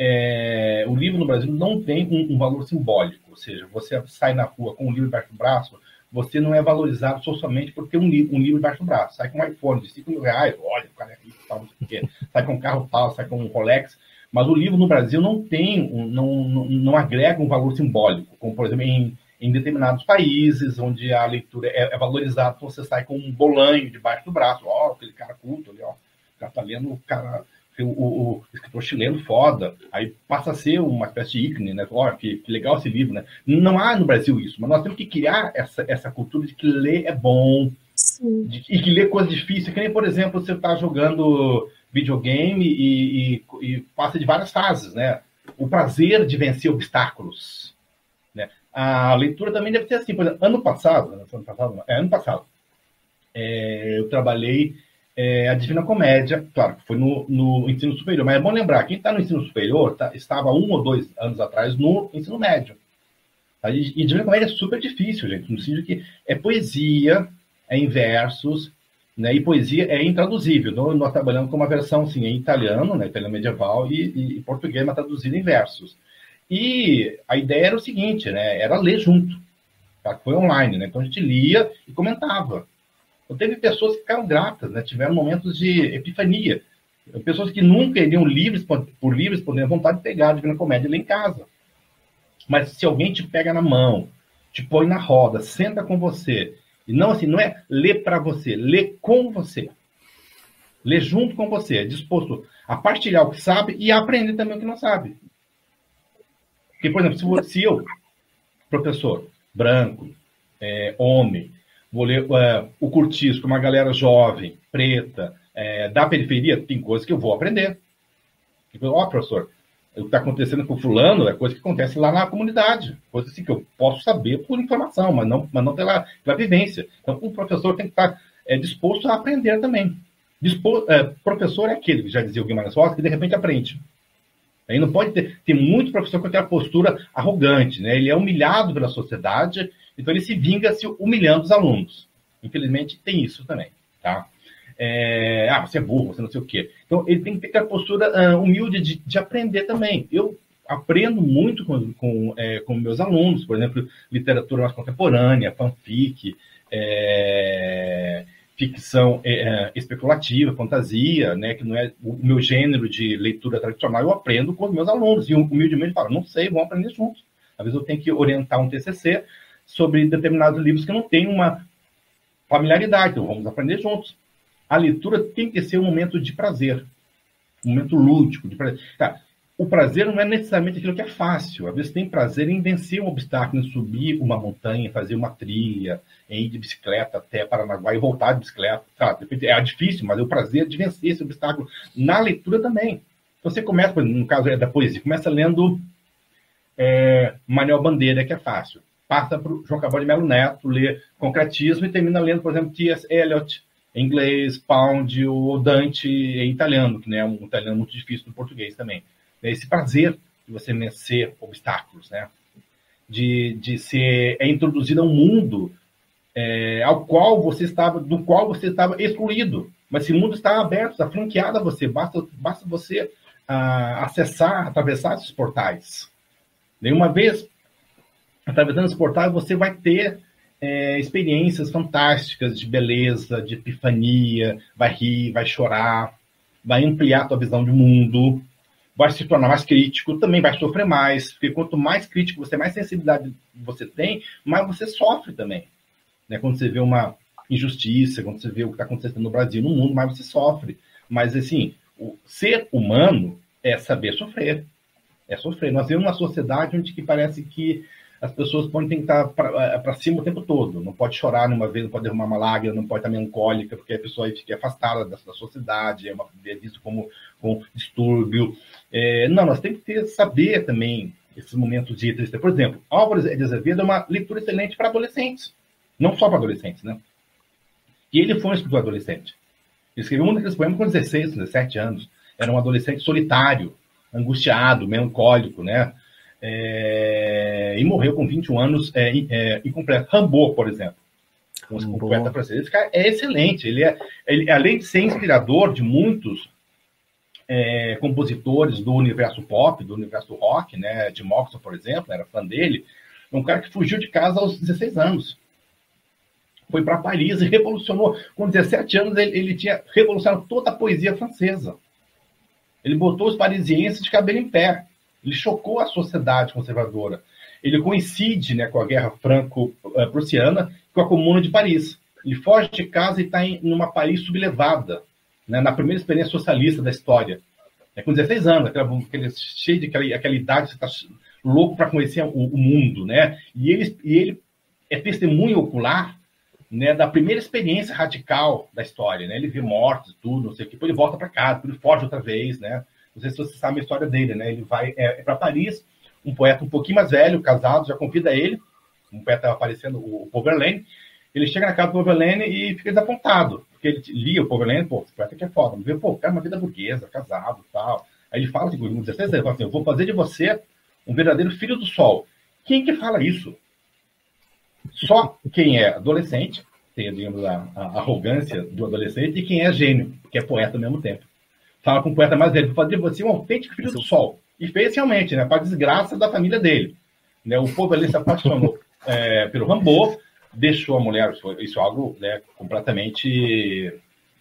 É, o livro no Brasil não tem um, um, valor simbólico, ou seja, você sai na rua com um livro embaixo do braço, você não é valorizado socialmente por ter um livro, um livro embaixo do braço. Sai com um iPhone de 5 mil reais, olha, o cara é rico, tal, não sei o quê. sai com um carro tal, sai com um Rolex. Mas o livro no Brasil não tem, um, não, não, não, agrega um valor simbólico, como, por exemplo, em, em determinados países, onde a leitura é, é valorizada, você sai com um bolanho debaixo do braço. Ó, aquele cara culto ali, ó. O cara tá lendo, o cara o, o, escritor chileno foda, aí passa a ser uma espécie de ícone, né? Olha, que, que, legal esse livro, né? Não há no Brasil isso, mas nós temos que criar essa, essa cultura de que ler é bom de, e que ler coisas difíceis, que nem, por exemplo, você está jogando videogame e, e, e, passa de várias fases, né? O prazer de vencer obstáculos, né? A leitura também deve ser assim, por exemplo, ano passado, ano passado, é, ano passado, é, eu trabalhei é, a Divina Comédia, claro, foi no, no, ensino superior, mas é bom lembrar, quem está no ensino superior tá, estava um ou dois anos atrás no ensino médio. Tá? E, e Divina Comédia é super difícil, gente, no sentido que é poesia, é em versos, né, e poesia é intraduzível. Então, nós trabalhamos com uma versão assim, em italiano, né, italiano medieval, e, e, e português, mas traduzido em versos. E a ideia era o seguinte, né, era ler junto. Tá? Foi online, né? Então a gente lia e comentava. Então, teve pessoas que ficaram gratas, né? tiveram momentos de epifania. Pessoas que nunca iriam livres, por livres, por vontade de pegar a Divina Comédia ler em casa. Mas se alguém te pega na mão, te põe na roda, senta com você, e não assim, não é ler para você, ler com você. Ler junto com você, é disposto a partilhar o que sabe e a aprender também o que não sabe. Porque, por exemplo, se, eu, professor, branco, é, homem, vou ler uh, o Curtis, com uma galera jovem, preta, é, da periferia, tem coisas que eu vou aprender. Ó, oh, professor, o que está acontecendo com fulano é coisa que acontece lá na comunidade. Coisa assim que eu posso saber por informação, mas não, mas não pela, pela vivência. Então, o professor tem que estar é, disposto a aprender também. Dispo, é, professor é aquele, que já dizia o Guimarães Rosa, que de repente aprende. Aí não pode ter. Tem muito professor com aquela postura arrogante, né? Ele é humilhado pela sociedade então ele se vinga se humilhando os alunos. Infelizmente tem isso também, tá? É, ah, você é burro, você não sei o quê. Então ele tem que ter a postura uh, humilde de, de, aprender também. Eu aprendo muito com, com, é, com meus alunos, por exemplo, literatura mais contemporânea, fanfic, é, ficção é, é, especulativa, fantasia, né, que não é o meu gênero de leitura tradicional, eu aprendo com os meus alunos e humildemente falo, não sei, vamos aprender juntos. Às vezes eu tenho que orientar um TCC, sobre determinados livros que não têm uma familiaridade. Então, vamos aprender juntos. A leitura tem que ser um momento de prazer, um momento lúdico, de prazer. Tá. O prazer não é necessariamente aquilo que é fácil. Às vezes tem prazer em vencer um obstáculo, em subir uma montanha, fazer uma trilha, em ir de bicicleta até Paranaguá e voltar de bicicleta. Tá, é difícil, mas é o prazer de vencer esse obstáculo. Na leitura também. Então você começa, no caso é da poesia, começa lendo é, Manuel Bandeira, que é fácil passa para o João Cabral de Melo Neto, lê concretismo e termina lendo, por exemplo, T.S. Eliot em inglês, Pound ou Dante em italiano, que né, é um italiano muito difícil no português também. É esse prazer de você vencer obstáculos, né? De, de ser é introduzido a um mundo é, ao qual você estava, do qual você estava excluído. Mas esse mundo está aberto, está franqueado a você. Basta, basta você ah, acessar, atravessar esses portais. Nenhuma vez atravessando esse portal, você vai ter é, experiências fantásticas de beleza, de epifania, vai rir, vai chorar, vai ampliar a tua visão de mundo, vai se tornar mais crítico, também vai sofrer mais, porque quanto mais crítico você, mais sensibilidade você tem, mais você sofre também. Né? Quando você vê uma injustiça, quando você vê o que está acontecendo no Brasil, no mundo, mais você sofre. Mas, assim, o ser humano é saber sofrer. É sofrer. Nós vivemos uma sociedade onde que parece que as pessoas podem que estar para cima o tempo todo. Não pode chorar numa vez, não pode derramar uma lágrima, não pode estar melancólica, porque a pessoa fica afastada da, da sociedade, é, uma, é visto como, como distúrbio. É, não, nós temos que ter, saber também esses momentos de tristeza. Por exemplo, Álvares de Azevedo é uma leitura excelente para adolescentes. Não só para adolescentes, né? E ele foi um escritor adolescente. Ele escreveu um daqueles poemas com 16, 17 anos. Era um adolescente solitário, angustiado, melancólico, né? É... e morreu com 21 anos é, é, incompleto. Rambo, por exemplo. Um, poeta francês. Esse cara é excelente. Ele é, ele, além de ser inspirador de muitos é, compositores do universo pop, do universo rock, né? De Morrison, por exemplo, era fã dele. É um cara que fugiu de casa aos 16 anos foi para Paris e revolucionou. Com 17 anos, ele, ele, tinha revolucionado toda a poesia francesa. Ele botou os parisienses de cabelo em pé. Ele chocou a sociedade conservadora. Ele coincide né, com a Guerra Franco-Prussiana com a Comuna de Paris. Ele foge de casa e está em uma Paris sublevada, né, na primeira experiência socialista da história. É com 16 anos, aquela, aquele, cheio de aquela, aquela idade, você está louco para conhecer o, o, mundo. Né? E, ele, e ele é testemunho ocular né, da primeira experiência radical da história, né? Ele vê mortes, tudo, não sei o que, depois ele volta para casa, depois ele foge outra vez, né? Não sei se você sabe a história dele, né? Ele vai é, é para Paris, um poeta um pouquinho mais velho, casado, já convida ele, um poeta aparecendo, o Paul Verlaine, ele chega na casa do Paul Verlaine e fica desapontado, porque ele lia o Paul Verlaine, pô, esse poeta que é foda, vê, pô, cara, uma vida burguesa, casado tal. Aí ele fala assim, com 16 anos, ele assim, eu vou fazer de você um verdadeiro filho do sol. Quem que fala isso? Só quem é adolescente tem, digamos, a, a, arrogância do adolescente e quem é gênio, que é poeta ao mesmo tempo. Fala com um poeta mais velho, fazer você um autêntico filho do sol. E fez realmente, né, para desgraça da família dele. Né, o povo ali se apaixonou é, (laughs) pelo Rambo, deixou a mulher, isso é algo né, completamente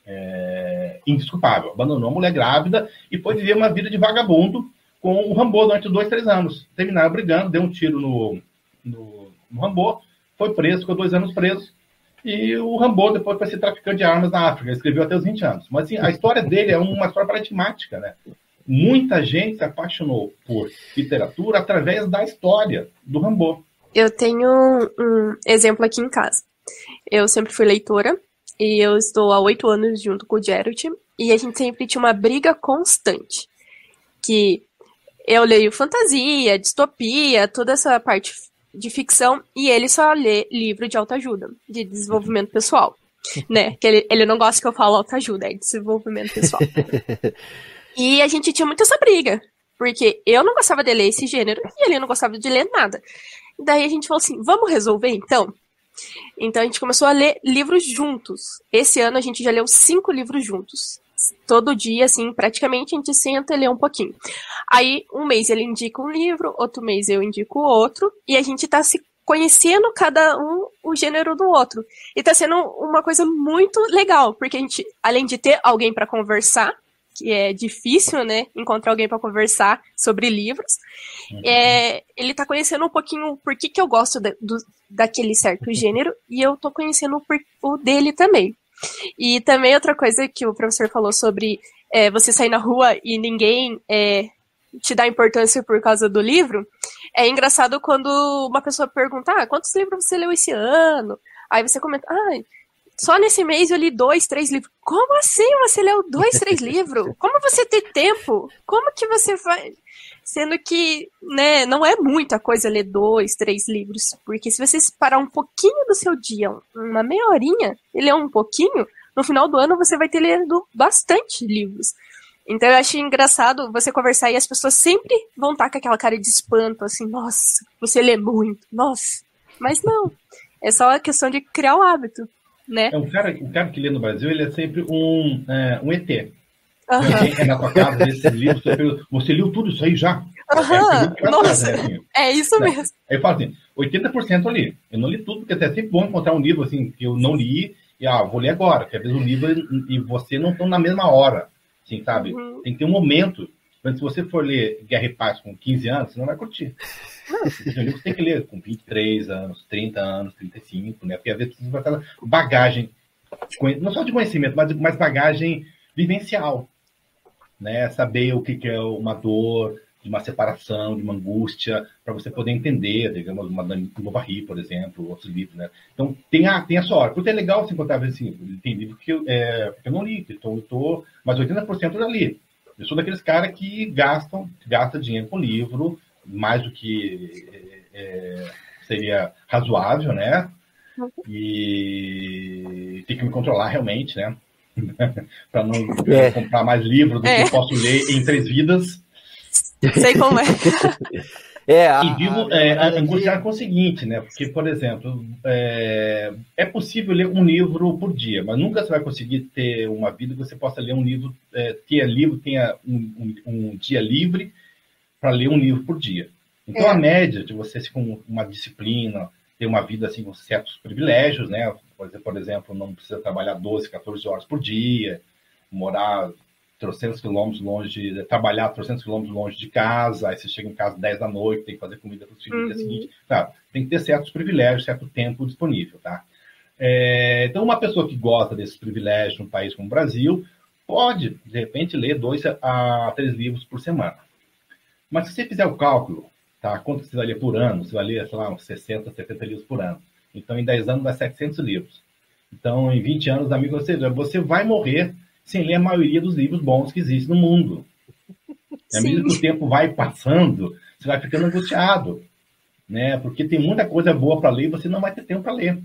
é, indesculpável. Abandonou a mulher grávida e foi viver uma vida de vagabundo com o Rambo durante dois, três anos. Terminaram brigando, deu um tiro no, no, no Rambo, foi preso, ficou dois anos preso. E o Rambo depois foi ser traficante de armas na África, ele escreveu até os 20 anos. Mas assim, a história dele é uma história paradigmática, né? Muita gente se apaixonou por literatura através da história do Rambo. Eu tenho um exemplo aqui em casa. Eu sempre fui leitora e eu estou há oito anos junto com o Geralt e a gente sempre tinha uma briga constante. Que eu leio fantasia, distopia, toda essa parte de ficção e ele só lê livro de autoajuda, de desenvolvimento pessoal. (laughs) Né? Que ele, ele não gosta que eu falo autoajuda, é desenvolvimento pessoal. (laughs) e a gente tinha muito essa briga, porque eu não gostava de ler esse gênero e ele não gostava de ler nada. Daí a gente falou assim: vamos resolver então? Então a gente começou a ler livros juntos. Esse ano a gente já leu cinco livros juntos todo dia, assim, praticamente a gente senta e lê um pouquinho. Aí, um mês ele indica um livro, outro mês eu indico outro, e a gente tá se conhecendo cada um o gênero do outro. E tá sendo uma coisa muito legal, porque a gente, além de ter alguém para conversar, que é difícil, né, encontrar alguém para conversar sobre livros. Uhum. É, ele tá conhecendo um pouquinho por que, que eu gosto de, do, daquele certo (laughs) gênero e eu tô conhecendo o, o dele também. E também outra coisa que o professor falou sobre é, você sair na rua e ninguém é, te dá importância por causa do livro, é engraçado quando uma pessoa pergunta, ah, quantos livros você leu esse ano? Aí você comenta, ah, só nesse mês eu li dois, três livros. Como assim você leu dois, três livros? (laughs) Como você tem tempo? Como que você vai... Sendo que, né, não é muita coisa ler dois, três livros, porque se você parar um pouquinho do seu dia, uma meia horinha, e ler um pouquinho, no final do ano você vai ter lido bastante livros. Então eu acho engraçado você conversar e as pessoas sempre vão estar com aquela cara de espanto, assim, nossa, você lê muito, nossa. Mas não, é só a questão de criar o hábito, né? É, o, cara, o cara que lê no Brasil, ele é sempre um, é, um ET. Uhum. É na tua casa, esse livro, você, você leu tudo isso aí já? Uhum. É, Nossa, né, é isso né? mesmo. Aí eu falo assim, 80% eu li. Eu não li tudo, porque é sempre bom encontrar um livro assim que eu não li e ah, vou ler agora, porque às vezes o livro e você não estão na mesma hora, assim, sabe? Uhum. Tem que ter um momento. Se você for ler Guerra e Paz com 15 anos, você não vai curtir. Esse livro você tem que ler com 23 anos, 30 anos, 35, né? Porque às vezes precisa aquela bagagem, não só de conhecimento, mas mais bagagem vivencial né? Saber o que, é uma dor, de uma separação, de uma angústia, para você poder entender, digamos, uma Bovary, por exemplo, outros livros, né? Então, tem a, tem a sua hora. Porque é legal você encontrar, assim, tem livro que eu, é, eu não li, então eu tô, mas 80% eu já li. Eu sou daqueles caras que gastam, gasta dinheiro com livro, mais do que é, é seria razoável, né? Uhum. E tem que me controlar realmente, né? (laughs) para não é. comprar mais livros do é. que eu posso ler em três vidas. Sei como é. (laughs) É, a, e vivo é, angustiar com o seguinte, né? Porque, por exemplo, é, é, possível ler um livro por dia, mas nunca você vai conseguir ter uma vida que você possa ler um livro, é, tenha livro, tenha um, um, um dia livre para ler um livro por dia. Então, é. a média de você ser com uma disciplina, ter uma vida assim com certos privilégios, né? Por exemplo, não precisa trabalhar 12, 14 horas por dia, morar trocentos quilômetros longe, trabalhar trocentos quilômetros longe de casa, aí você chega em casa 10 da noite, tem que fazer comida para os filhos no dia uhum. seguinte. Claro, tem que ter certos privilégios, certo tempo disponível, tá? É, então, uma pessoa que gosta desses privilégios num país como o Brasil, pode, de repente, ler dois a três livros por semana. Mas se você fizer o cálculo, tá? Quanto você vai ler por ano? Você vai ler, sei lá, uns 60, 70 livros por ano. Então, em 10 anos, dá 700 livros. Então, em 20 anos, amigo, ou seja, você vai morrer sem ler a maioria dos livros bons que existem no mundo. E (laughs) à medida que o tempo vai passando, você vai ficando angustiado, né? Porque tem muita coisa boa para ler e você não vai ter tempo para ler.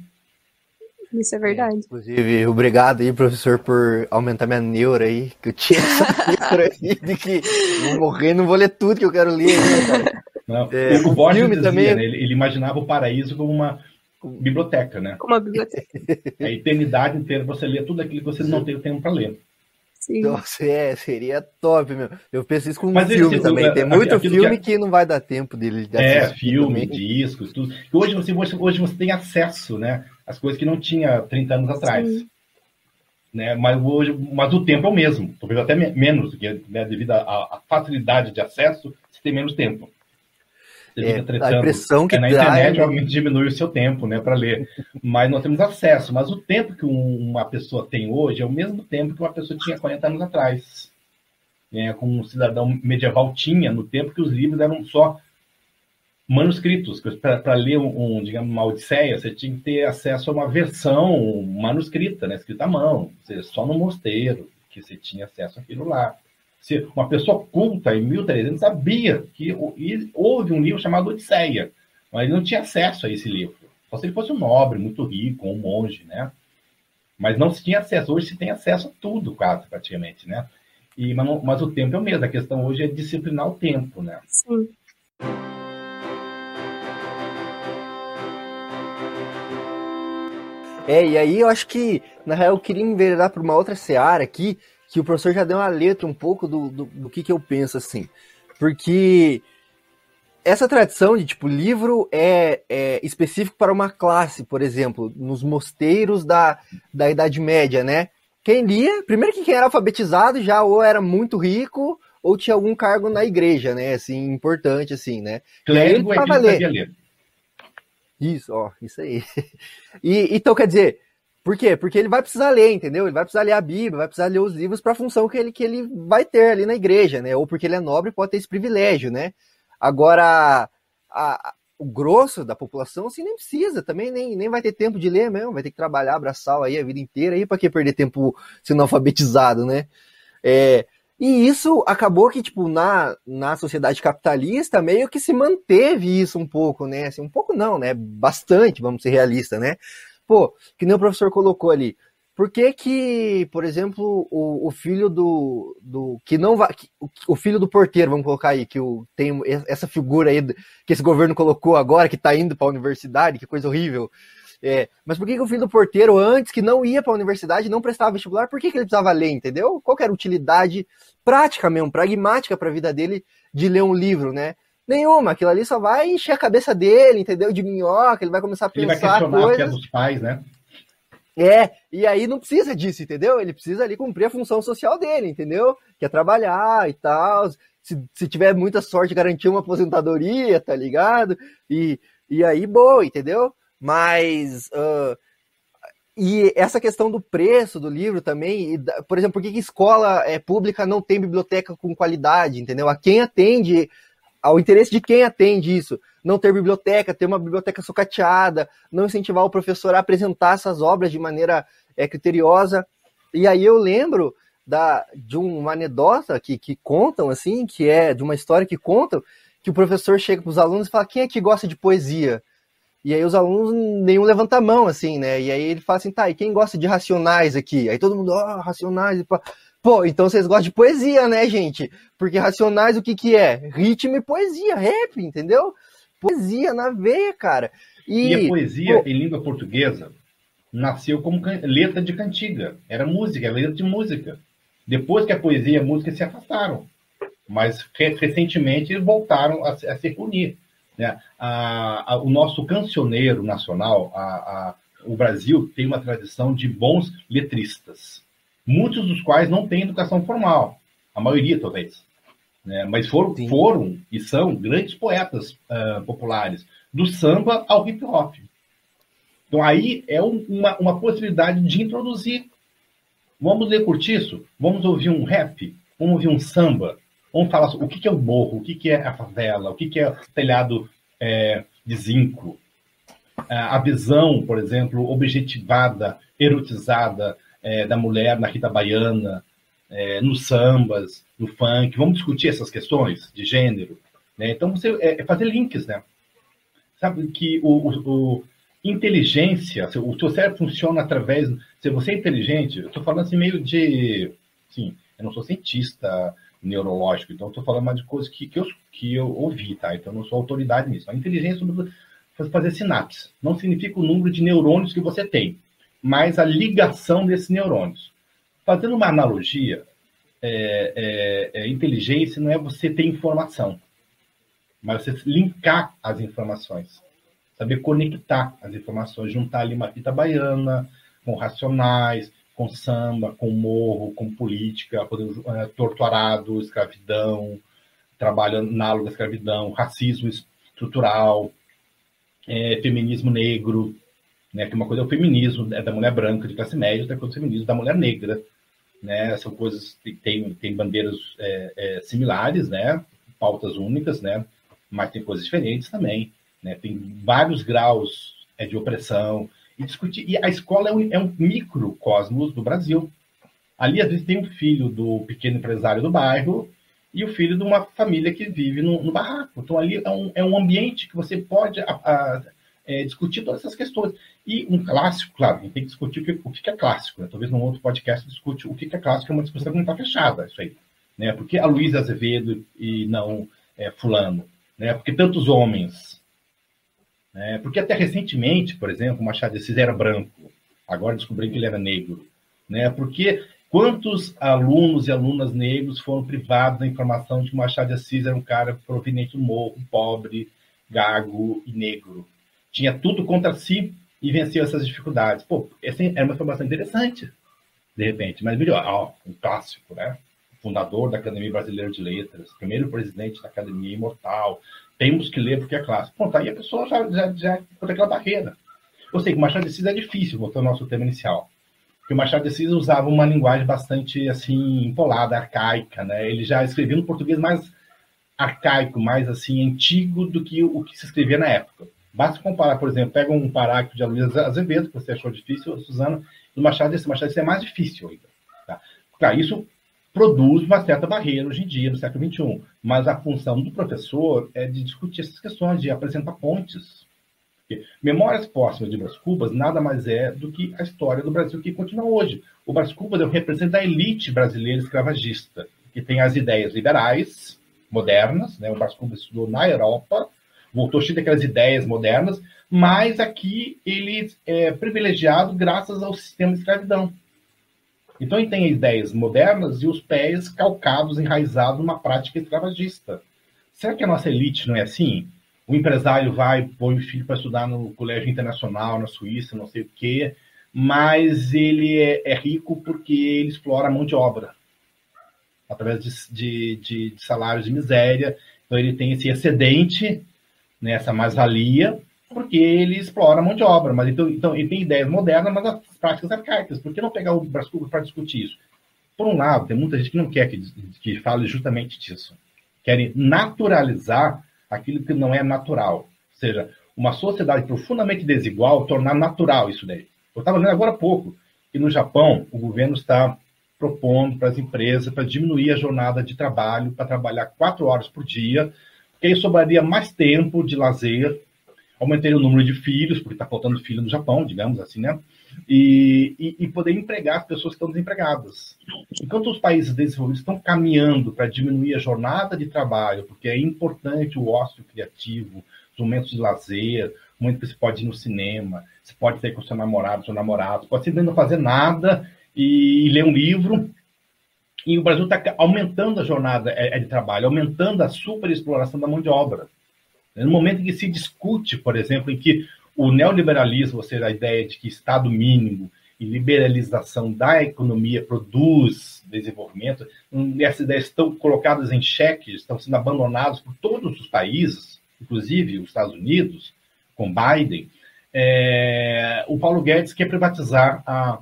Isso é verdade. Inclusive, obrigado aí, professor, por aumentar minha neura aí, que eu tinha essa (laughs) neura aí de que vou morrer, não vou ler tudo que eu quero ler. Né, não, é, o Borges dizia, também... né, ele, ele, imaginava o paraíso como uma biblioteca, né? Como uma biblioteca. É a eternidade inteira você lê tudo aquilo que você não tem o tempo para ler. Sim. Nossa, é, seria top, meu. Eu penso isso com um filme também. Tem muito filme que, é... que, não vai dar tempo dele. De é, filme, também. discos, tudo. Hoje você, hoje você tem acesso, né? Às coisas que não tinha 30 anos atrás. Sim. Né? Mas, hoje, mas o tempo é o mesmo, talvez até menos, porque, né, devido à facilidade de acesso, você tem menos tempo. É, A impressão que é, na dá, internet, é... obviamente, diminui o seu tempo né, para ler. Mas nós temos acesso. Mas o tempo que uma pessoa tem hoje é o mesmo tempo que uma pessoa tinha 40 anos atrás. É, como um cidadão medieval tinha, no tempo que os livros eram só manuscritos. Para ler um, um, digamos, uma Odisseia, você tinha que ter acesso a uma versão manuscrita, né, escrita à mão. Ou seja, só no mosteiro que você tinha acesso àquilo lá se uma pessoa culta em 1300 sabia que houve um livro chamado Odisseia, mas ele não tinha acesso a esse livro. Só se ele fosse um nobre, muito rico, um monge, né? Mas não se tinha acesso. Hoje se tem acesso a tudo, quase, praticamente, né? E, mas, mas o tempo é o mesmo. A questão hoje é disciplinar o tempo, né? Sim. É, e aí eu acho que, na real, eu queria enveredar para uma outra seara aqui, que o professor já deu uma letra um pouco do, do, do que, que eu penso, assim. Porque essa tradição de, tipo, livro é, é, específico para uma classe, por exemplo, nos mosteiros da, da Idade Média, né? Quem lia, primeiro que quem era alfabetizado já ou era muito rico ou tinha algum cargo na igreja, né? Assim, importante, assim, né? Clérigo é ler. ler. Isso, ó, isso aí. (laughs) E, então, quer dizer, por quê? Porque ele vai precisar ler, entendeu? Ele vai precisar ler a Bíblia, vai precisar ler os livros para a função que ele, que ele vai ter ali na igreja, né? Ou porque ele é nobre pode ter esse privilégio, né? Agora, a, o grosso da população, assim, nem precisa, também nem, nem vai ter tempo de ler mesmo, vai ter que trabalhar braçal aí a vida inteira, aí para que perder tempo sendo alfabetizado, né? É, e isso acabou que, tipo, na, na sociedade capitalista, meio que se manteve isso um pouco, né? Assim, um pouco não, né? Bastante, vamos ser realistas, né? Pô, que nem o professor colocou ali. Por que que, por exemplo, o, o filho do, do que não vai, o, o, filho do porteiro, vamos colocar aí, que o, tem essa figura aí que esse governo colocou agora, que está indo para a universidade, que coisa horrível. É, mas por que, que o filho do porteiro, antes que não ia para a universidade, não prestava vestibular, por que, que ele precisava ler, entendeu? Qual era a utilidade prática mesmo, pragmática para a vida dele de ler um livro, né? Nenhuma, aquilo ali só vai encher a cabeça dele, entendeu? De minhoca, ele vai começar a pensar ele vai questionar coisas. Que é dos pais, né? É, e aí não precisa disso, entendeu? Ele precisa ali cumprir a função social dele, entendeu? Que é trabalhar e tal. Se, se tiver muita sorte, garantir uma aposentadoria, tá ligado? E, e aí, boa, entendeu? Mas. Uh, e essa questão do preço do livro também, por exemplo, por que, que escola é, pública não tem biblioteca com qualidade, entendeu? A quem atende ao interesse de quem atende isso. Não ter biblioteca, ter uma biblioteca sucateada, não incentivar o professor a apresentar essas obras de maneira é, criteriosa. E aí eu lembro da, de uma anedota que, que contam, assim, que é de uma história que contam, que o professor chega para os alunos e fala: quem é que gosta de poesia? E aí os alunos, nenhum levanta a mão, assim, né? E aí ele fala assim, tá, e quem gosta de racionais aqui? Aí todo mundo, ó, oh, racionais. Pô, então vocês gostam de poesia, né, gente? Porque racionais o que que é? Ritmo e poesia, rap, entendeu? Poesia na veia, cara. E, e a poesia pô, em língua portuguesa nasceu como letra de cantiga. Era música, era letra de música. Depois que a poesia e a música se afastaram. Mas recentemente eles voltaram a, a se reunir. Né? A, a, o nosso cancioneiro nacional, o Brasil, tem uma tradição de bons letristas, muitos dos quais não têm educação formal, a maioria talvez. Né? Mas foram, foram e são grandes poetas uh, populares, do samba ao hip hop. Então aí é um, uma, uma possibilidade de introduzir. Vamos ler curtiço? Vamos ouvir um rap? Vamos ouvir um samba? Vamos falar sobre o que é o morro, o que é a favela, o que é o telhado é, de zinco. A visão, por exemplo, objetivada, erotizada é, da mulher na Rita Baiana, é, nos sambas, no funk. Vamos discutir essas questões de gênero. Né? Então, você é, é fazer links, né? Sabe que o, o, o inteligência, o seu cérebro funciona através. Se você é inteligente, eu estou falando assim meio de. Sim, eu não sou cientista, neurológico. Então, estou falando mais de coisas que, que, eu, que eu ouvi, tá? Então, não sou autoridade nisso. A inteligência é fazer sinapse. Não significa o número de neurônios que você tem, mas a ligação desses neurônios. Fazendo uma analogia, é, é, é, inteligência não é você ter informação, mas você linkar as informações. Saber conectar as informações, juntar ali uma fita baiana com racionais, com samba, com morro, com política, é, torturado, escravidão, trabalho análogo à escravidão, racismo estrutural, é, feminismo negro, né, que uma coisa é o feminismo é da mulher branca de classe média, outra coisa é o feminismo da mulher negra, né, são coisas que têm tem bandeiras é, é, similares, né, pautas únicas, né, mas tem coisas diferentes também, né, tem vários graus é, de opressão, e discutir. E a escola é um, é um microcosmos do Brasil. Ali, às vezes, tem um filho do pequeno empresário do bairro e o filho de uma família que vive no, no barraco. Então, ali é um, é um ambiente que você pode a, a, é, discutir todas essas questões. E um clássico, claro, a gente tem que discutir o que, o que é clássico. Né? Talvez num outro podcast discute o que é clássico, é uma discussão que não está fechada, isso aí. Né? Por que a Luísa Azevedo e não é, fulano? Né? Porque tantos homens né? Porque até recentemente, por exemplo, Machado de Assis era branco, agora descobri que ele era negro. Né? Porque quantos alunos e alunas negros foram privados da informação de que Machado de Assis era um cara proveniente do morro, pobre, gago e negro? Tinha tudo contra si e venceu essas dificuldades. Pô, essa era uma informação interessante, de repente, mas melhor, ó, um clássico, né? Fundador da Academia Brasileira de Letras, primeiro presidente da Academia Imortal, temos que ler porque é clássico. Pronto, aí a pessoa já, já, já aquela barreira. Eu sei que o Machado de Assis é difícil, voltando ao nosso tema inicial. Porque o Machado de Assis usava uma linguagem bastante, assim, empolada, arcaica, né? Ele já escrevia no português mais arcaico, mais, assim, antigo do que o que se escrevia na época. Basta comparar, por exemplo, pega um parágrafo de Aloysio Azevedo, que você achou difícil, Suzana, do Machado. O Machado é mais difícil ainda. Tá? Claro, isso produz uma certa barreira hoje em dia, no século XXI. Mas a função do professor é de discutir essas questões, de apresentar pontes. Memórias Póstumas de Brás Cubas nada mais é do que a história do Brasil que continua hoje. O Brás Cubas é o representante da elite brasileira escravagista, que tem as ideias liberais, modernas. Né? O Brás Cubas estudou na Europa, voltou cheio daquelas ideias modernas, mas aqui ele é privilegiado graças ao sistema de escravidão. Então ele tem ideias modernas e os pés calcados, enraizados numa prática escravagista. Será que a nossa elite não é assim? O empresário vai, põe o filho para estudar no colégio internacional, na Suíça, não sei o quê, mas ele é, é rico porque ele explora a mão de obra através de, de, de, de salários de miséria. Então ele tem esse excedente, né, essa mais-valia, porque ele explora a mão de obra. Mas então, então ele tem ideias modernas, mas as práticas arcaicas. Por que não pegar o Brás para discutir isso? Por um lado, tem muita gente que não quer que, que fale justamente disso. Querem naturalizar aquilo que não é natural. Ou seja, uma sociedade profundamente desigual tornar natural isso daí. Eu estava lendo agora há pouco que no Japão o governo está propondo para as empresas para diminuir a jornada de trabalho, para trabalhar quatro horas por dia, porque aí sobraria mais tempo de lazer aumentarem o número de filhos, porque está faltando filho no Japão, digamos assim, né? E, e, e, poder empregar as pessoas que estão desempregadas. Enquanto os países desenvolvidos estão caminhando para diminuir a jornada de trabalho, porque é importante o ócio criativo, os momentos de lazer, o momento que você pode ir no cinema, você pode ter com seu namorado, seu namorado, pode simplesmente não fazer nada e, e ler um livro. E o Brasil está aumentando a jornada é, é de trabalho, aumentando a superexploração da mão de obra. No momento em que se discute, por exemplo, em que o neoliberalismo, ou seja, a ideia de que Estado mínimo e liberalização da economia produz desenvolvimento, hum, essas ideias estão colocadas em xeque, estão sendo abandonadas por todos os países, inclusive os Estados Unidos, com Biden, é, o Paulo Guedes quer privatizar a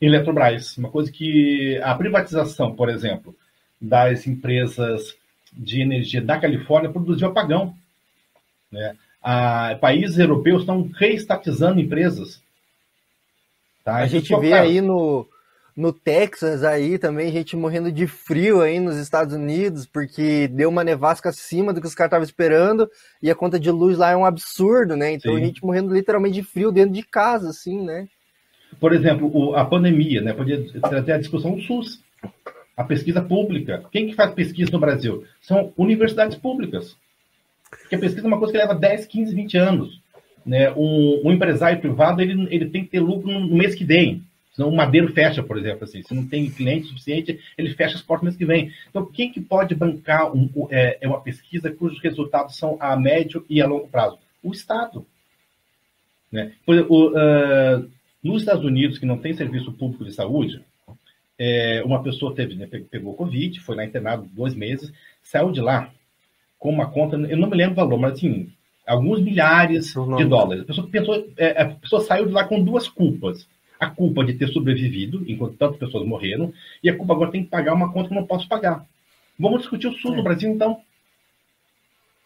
Eletrobras, uma coisa que a privatização, por exemplo, das empresas de energia da Califórnia produziu apagão. Né? A, países europeus estão reestatizando empresas. Tá? A gente vê aí no, no Texas aí também, gente morrendo de frio aí nos Estados Unidos, porque deu uma nevasca acima do que os caras estavam esperando, e a conta de luz lá é um absurdo, né? Então Sim. a gente morrendo literalmente de frio dentro de casa, assim, né? Por exemplo, o, a pandemia, né? Podia trazer a discussão do SUS, a pesquisa pública. Quem que faz pesquisa no Brasil? São universidades públicas. Porque a pesquisa é uma coisa que leva 10, 15, 20 anos. Né? Um, um empresário privado ele, ele tem que ter lucro no mês que vem. Senão o madeiro fecha, por exemplo, assim. Se não tem cliente suficiente, ele fecha as portas no mês que vem. Então, quem que pode bancar um, é, é uma pesquisa cujos resultados são a médio e a longo prazo? O Estado. Né? Por, o, uh, nos Estados Unidos, que não tem serviço público de saúde, é, uma pessoa teve, né, pegou Covid, foi lá internado dois meses, saiu de lá com uma conta, eu não me lembro o valor, mas assim, alguns milhares de dólares. A pessoa, pensou, é, a pessoa saiu de lá com duas culpas a culpa de ter sobrevivido, enquanto tantas pessoas morreram, e a culpa agora tem que pagar uma conta que eu não posso pagar. Vamos discutir o SUS é. no Brasil, então.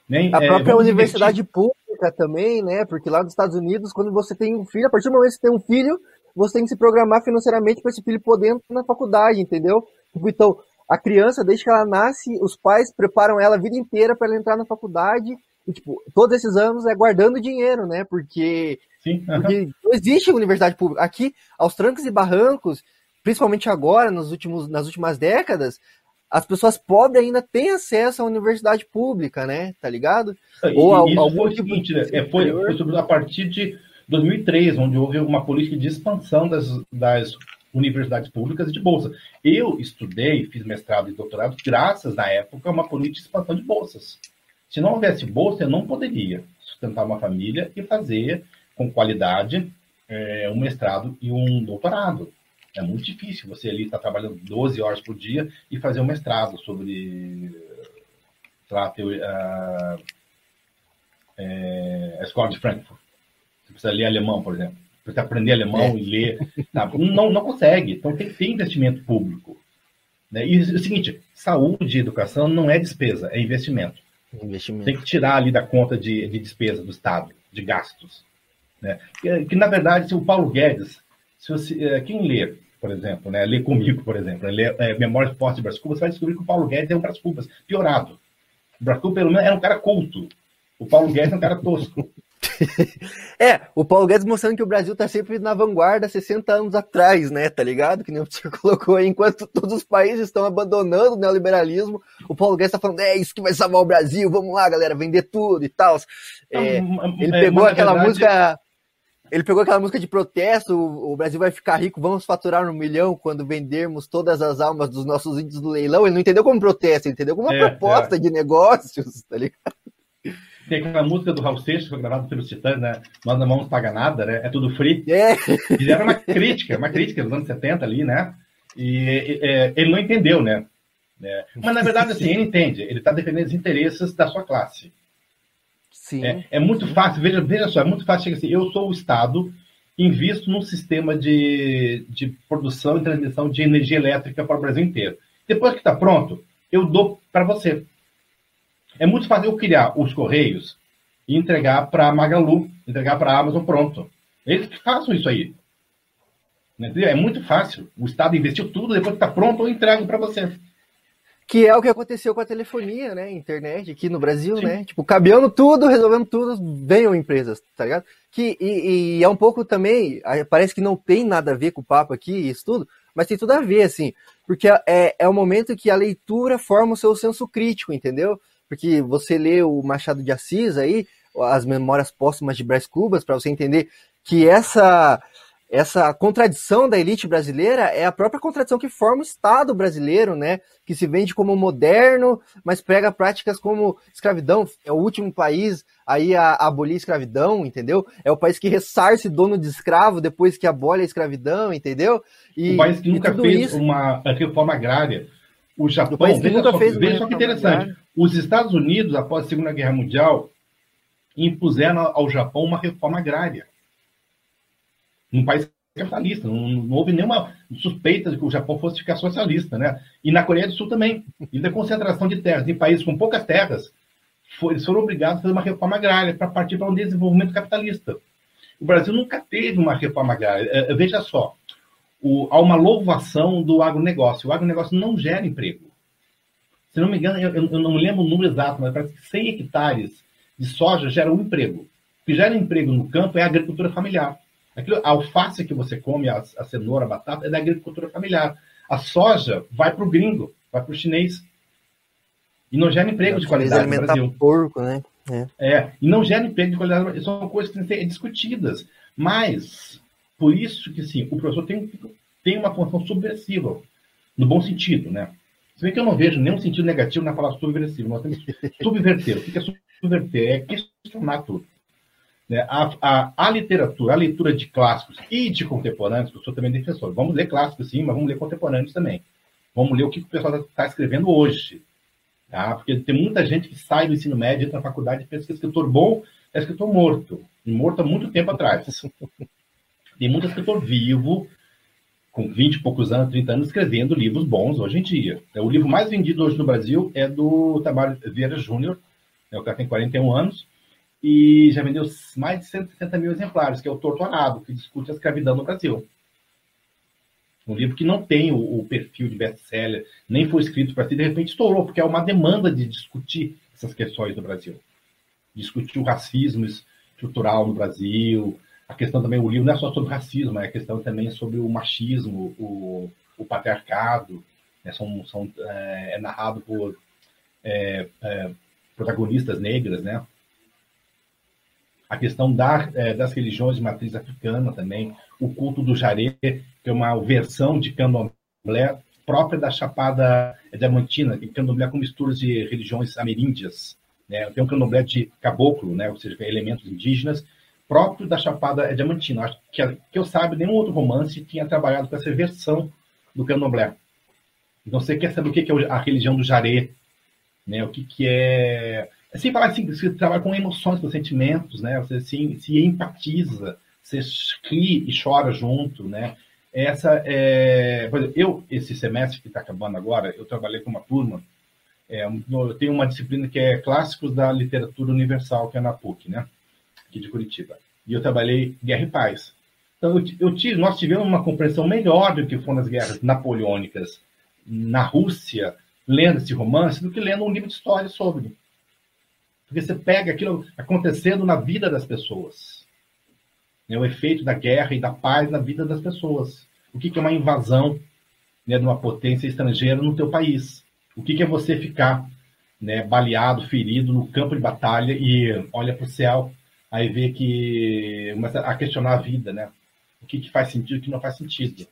Né? A é, própria universidade investir. pública também, né? Porque lá nos Estados Unidos, quando você tem um filho, a partir do momento que você tem um filho, você tem que se programar financeiramente para esse filho poder entrar na faculdade, entendeu? Tipo, então, a criança, desde que ela nasce, os pais preparam ela a vida inteira para ela entrar na faculdade. E, tipo, todos esses anos é guardando dinheiro, né? Porque Sim, Porque não existe universidade pública. Aqui, aos trancos e barrancos, principalmente agora, nos últimos, nas últimas décadas, as pessoas pobres ainda têm acesso à universidade pública, né? Tá ligado? E, Ou ao, algum foi tipo seguinte, né? é, foi, foi a partir de 2003, onde houve uma política de expansão das, das universidades públicas e de bolsa. Eu estudei, fiz mestrado e doutorado, graças, na época, a uma política de expansão de bolsas. Se não houvesse bolsa, eu não poderia sustentar uma família e fazer com qualidade é, um mestrado e um doutorado. É muito difícil você ali estar tá trabalhando 12 horas por dia e fazer um mestrado sobre lá, a, é, a escola de Frankfurt. Você precisa ler alemão, por exemplo. Você precisa aprender alemão é. e ler. Tá? Não, não consegue. Então tem que ter investimento público. Né? E é o seguinte, saúde e educação não é despesa, é investimento. investimento. Tem que tirar ali da conta de, de despesa do Estado, de gastos. Né? Que, que, na verdade, se o Paulo Guedes, se você, é, quem lê, por exemplo, né, lê comigo, por exemplo, lê é, Memórias Postas de Brás Cubas, você vai descobrir que o Paulo Guedes é um Brás Cubas piorado. O Brás Cubas, pelo menos, era um cara culto. O Paulo Guedes é um cara tosco. (laughs) é, o Paulo Guedes mostrando que o Brasil está sempre na vanguarda 60 anos atrás, né? Tá ligado? Que nem o senhor (laughs) colocou aí, enquanto todos os países estão abandonando o neoliberalismo, o Paulo Guedes está falando, é isso que vai salvar o Brasil, vamos lá, galera, vender tudo e tal. É, ele é, pegou aquela verdade... música ele pegou aquela música de protesto, o Brasil vai ficar rico, vamos faturar um milhão quando vendermos todas as almas dos nossos índios do leilão. Ele não entendeu como protesto, ele entendeu como uma é, proposta é. de negócios, tá ligado? Tem aquela música do Raul Seixas, que foi gravada pelos Titãs, né? Nós não vamos pagar nada, né? É tudo free. É. Fizeram uma crítica, uma crítica dos anos 70 ali, né? E é, ele não entendeu, né? É, mas na verdade, assim, ele entende. Ele está defendendo os interesses da sua classe. Sim. É, é muito fácil, veja, veja só, é muito fácil chegar assim, eu sou o Estado, invisto num sistema de, de produção e transmissão de energia elétrica para o Brasil inteiro. Depois que está pronto, eu dou para você. É muito fácil eu criar os Correios e entregar para a Magalu, entregar para a Amazon pronto. Eles que façam isso aí. Entendeu? É muito fácil. O Estado investiu tudo, depois que está pronto, eu entrego para você. Que é o que aconteceu com a telefonia, né? Internet aqui no Brasil, Sim. né? Tipo, cabeando tudo, resolvendo tudo, venham empresas, tá ligado? Que, e, e, é um pouco também, parece que não tem nada a ver com o papo aqui, isso tudo, mas tem tudo a ver, assim, porque é, é o momento que a leitura forma o seu senso crítico, entendeu? Porque você lê o Machado de Assis aí, as memórias póstumas de Brás Cubas, para você entender que essa essa contradição da elite brasileira é a própria contradição que forma o Estado brasileiro, né? Que se vende como moderno, mas prega práticas como escravidão. É o último país aí a, a abolir a escravidão, entendeu? É o país que ressarce dono de escravo depois que abole a escravidão, entendeu? E, o país que nunca fez isso... uma reforma agrária. O Japão, o país que nunca só, fez veja só que interessante. Agrária. Os Estados Unidos, após a Segunda Guerra Mundial, impuseram ao Japão uma reforma agrária um país capitalista, não, não, houve nenhuma suspeita de que o Japão fosse ficar socialista, né? E na Coreia do Sul também. E da concentração de terras em países com poucas terras, foi, eles foram obrigados a fazer uma reforma agrária para partir para um desenvolvimento capitalista. O Brasil nunca teve uma reforma agrária. É, é, veja só, o, há uma louvação do agronegócio. O agronegócio não gera emprego. Se não me engano, eu, eu não lembro o número exato, mas parece que 100 hectares de soja geram um emprego. O que gera emprego no campo é a agricultura familiar. Aquilo, a alface que você come, a, a, cenoura, a batata, é da agricultura familiar. A soja vai para o gringo, vai para o chinês. E não gera emprego de qualidade no Brasil. porco, né? É. é. e não gera emprego de qualidade. São coisas que têm que ser discutidas. Mas, por isso que, sim, o professor tem, tem uma função subversiva, no bom sentido, né? Se bem que eu não vejo nenhum sentido negativo na palavra subversivo. Nós temos que subverter. O que é subverter? É questionar tudo. Né? A, a, a, literatura, a leitura de clássicos e de contemporâneos, eu sou também defensor. Vamos ler clássicos, sim, mas vamos ler contemporâneos também. Vamos ler o que o pessoal está tá escrevendo hoje. Tá? Porque tem muita gente que sai do ensino médio, entra na faculdade e pensa que é escritor bom é escritor morto. E morto há muito tempo atrás. (laughs) Tem muito escritor vivo, com 20 e poucos anos, 30 anos, escrevendo livros bons hoje em dia. O livro mais vendido hoje no Brasil é do Tabar Vieira Júnior, é o cara tem 41 anos, e já vendeu mais de 160 mil exemplares, que é o Torturado, que discute a escravidão no Brasil. Um livro que não tem o, o perfil de best-seller, nem foi escrito para si, de repente estourou, porque é uma demanda de discutir essas questões no Brasil. Discutir o racismo estrutural no Brasil, a questão também, o livro não é só sobre racismo, é a questão também sobre o machismo, o, o patriarcado, né? são, são, é, é narrado por é, é, protagonistas negras, né? A questão da, é, das religiões de matriz africana também, o culto do jaré, que é uma versão de candomblé própria da Chapada Diamantina, que candomblé com misturas de religiões ameríndias. Né? Tem um candomblé de caboclo, né? ou seja, elementos indígenas, próprio da Chapada Diamantina. Acho que, que eu saiba, nenhum outro romance tinha trabalhado com essa versão do candomblé. Então, você quer saber o que é a religião do jaré, né? o que, que é sem falar assim, você trabalha com emoções, com sentimentos, né? Você se, se empatiza, você ri e chora junto, né? Essa é, por exemplo, eu esse semestre que está acabando agora, eu trabalhei com uma turma. É, eu tenho uma disciplina que é clássicos da literatura universal, que é na PUC, né? Aqui de Curitiba. E eu trabalhei guerra e paz. Então eu, eu tive, nós tivemos uma compreensão melhor do que foram as guerras napoleônicas na Rússia, lendo esse romance, do que lendo um livro de história sobre. Porque você pega aquilo acontecendo na vida das pessoas. É o efeito da guerra e da paz na vida das pessoas. O que é uma invasão né, de uma potência estrangeira no teu país? O que é você ficar né, baleado, ferido no campo de batalha e olha para o céu, aí vê que começa a questionar a vida, né? O que, que faz sentido o que não faz sentido.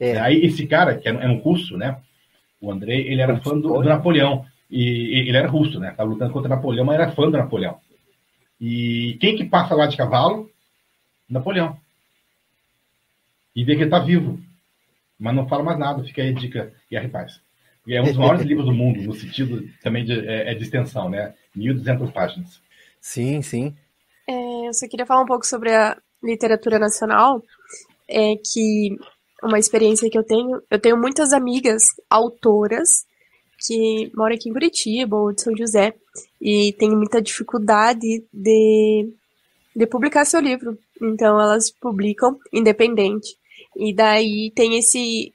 É. Aí esse cara, que era um curso, né? O André, ele era fã do, do Napoleão. E ele era russo, né? Estava lutando contra Napoleão, mas era fã do Napoleão. E quem que passa lá de cavalo? Napoleão. E vê que ele está vivo. Mas não fala mais nada, fica aí a dica, Guerra e Paz. E é um dos maiores (laughs) livros do mundo, no sentido também de, é, é de extensão, né? 1.200 páginas. Sim, sim. É, eu só queria falar um pouco sobre a literatura nacional, é que uma experiência que eu tenho, eu tenho muitas amigas autoras que mora aqui em Curitiba ou de São José e tem muita dificuldade de, de publicar seu livro. Então elas publicam independente. E daí tem esse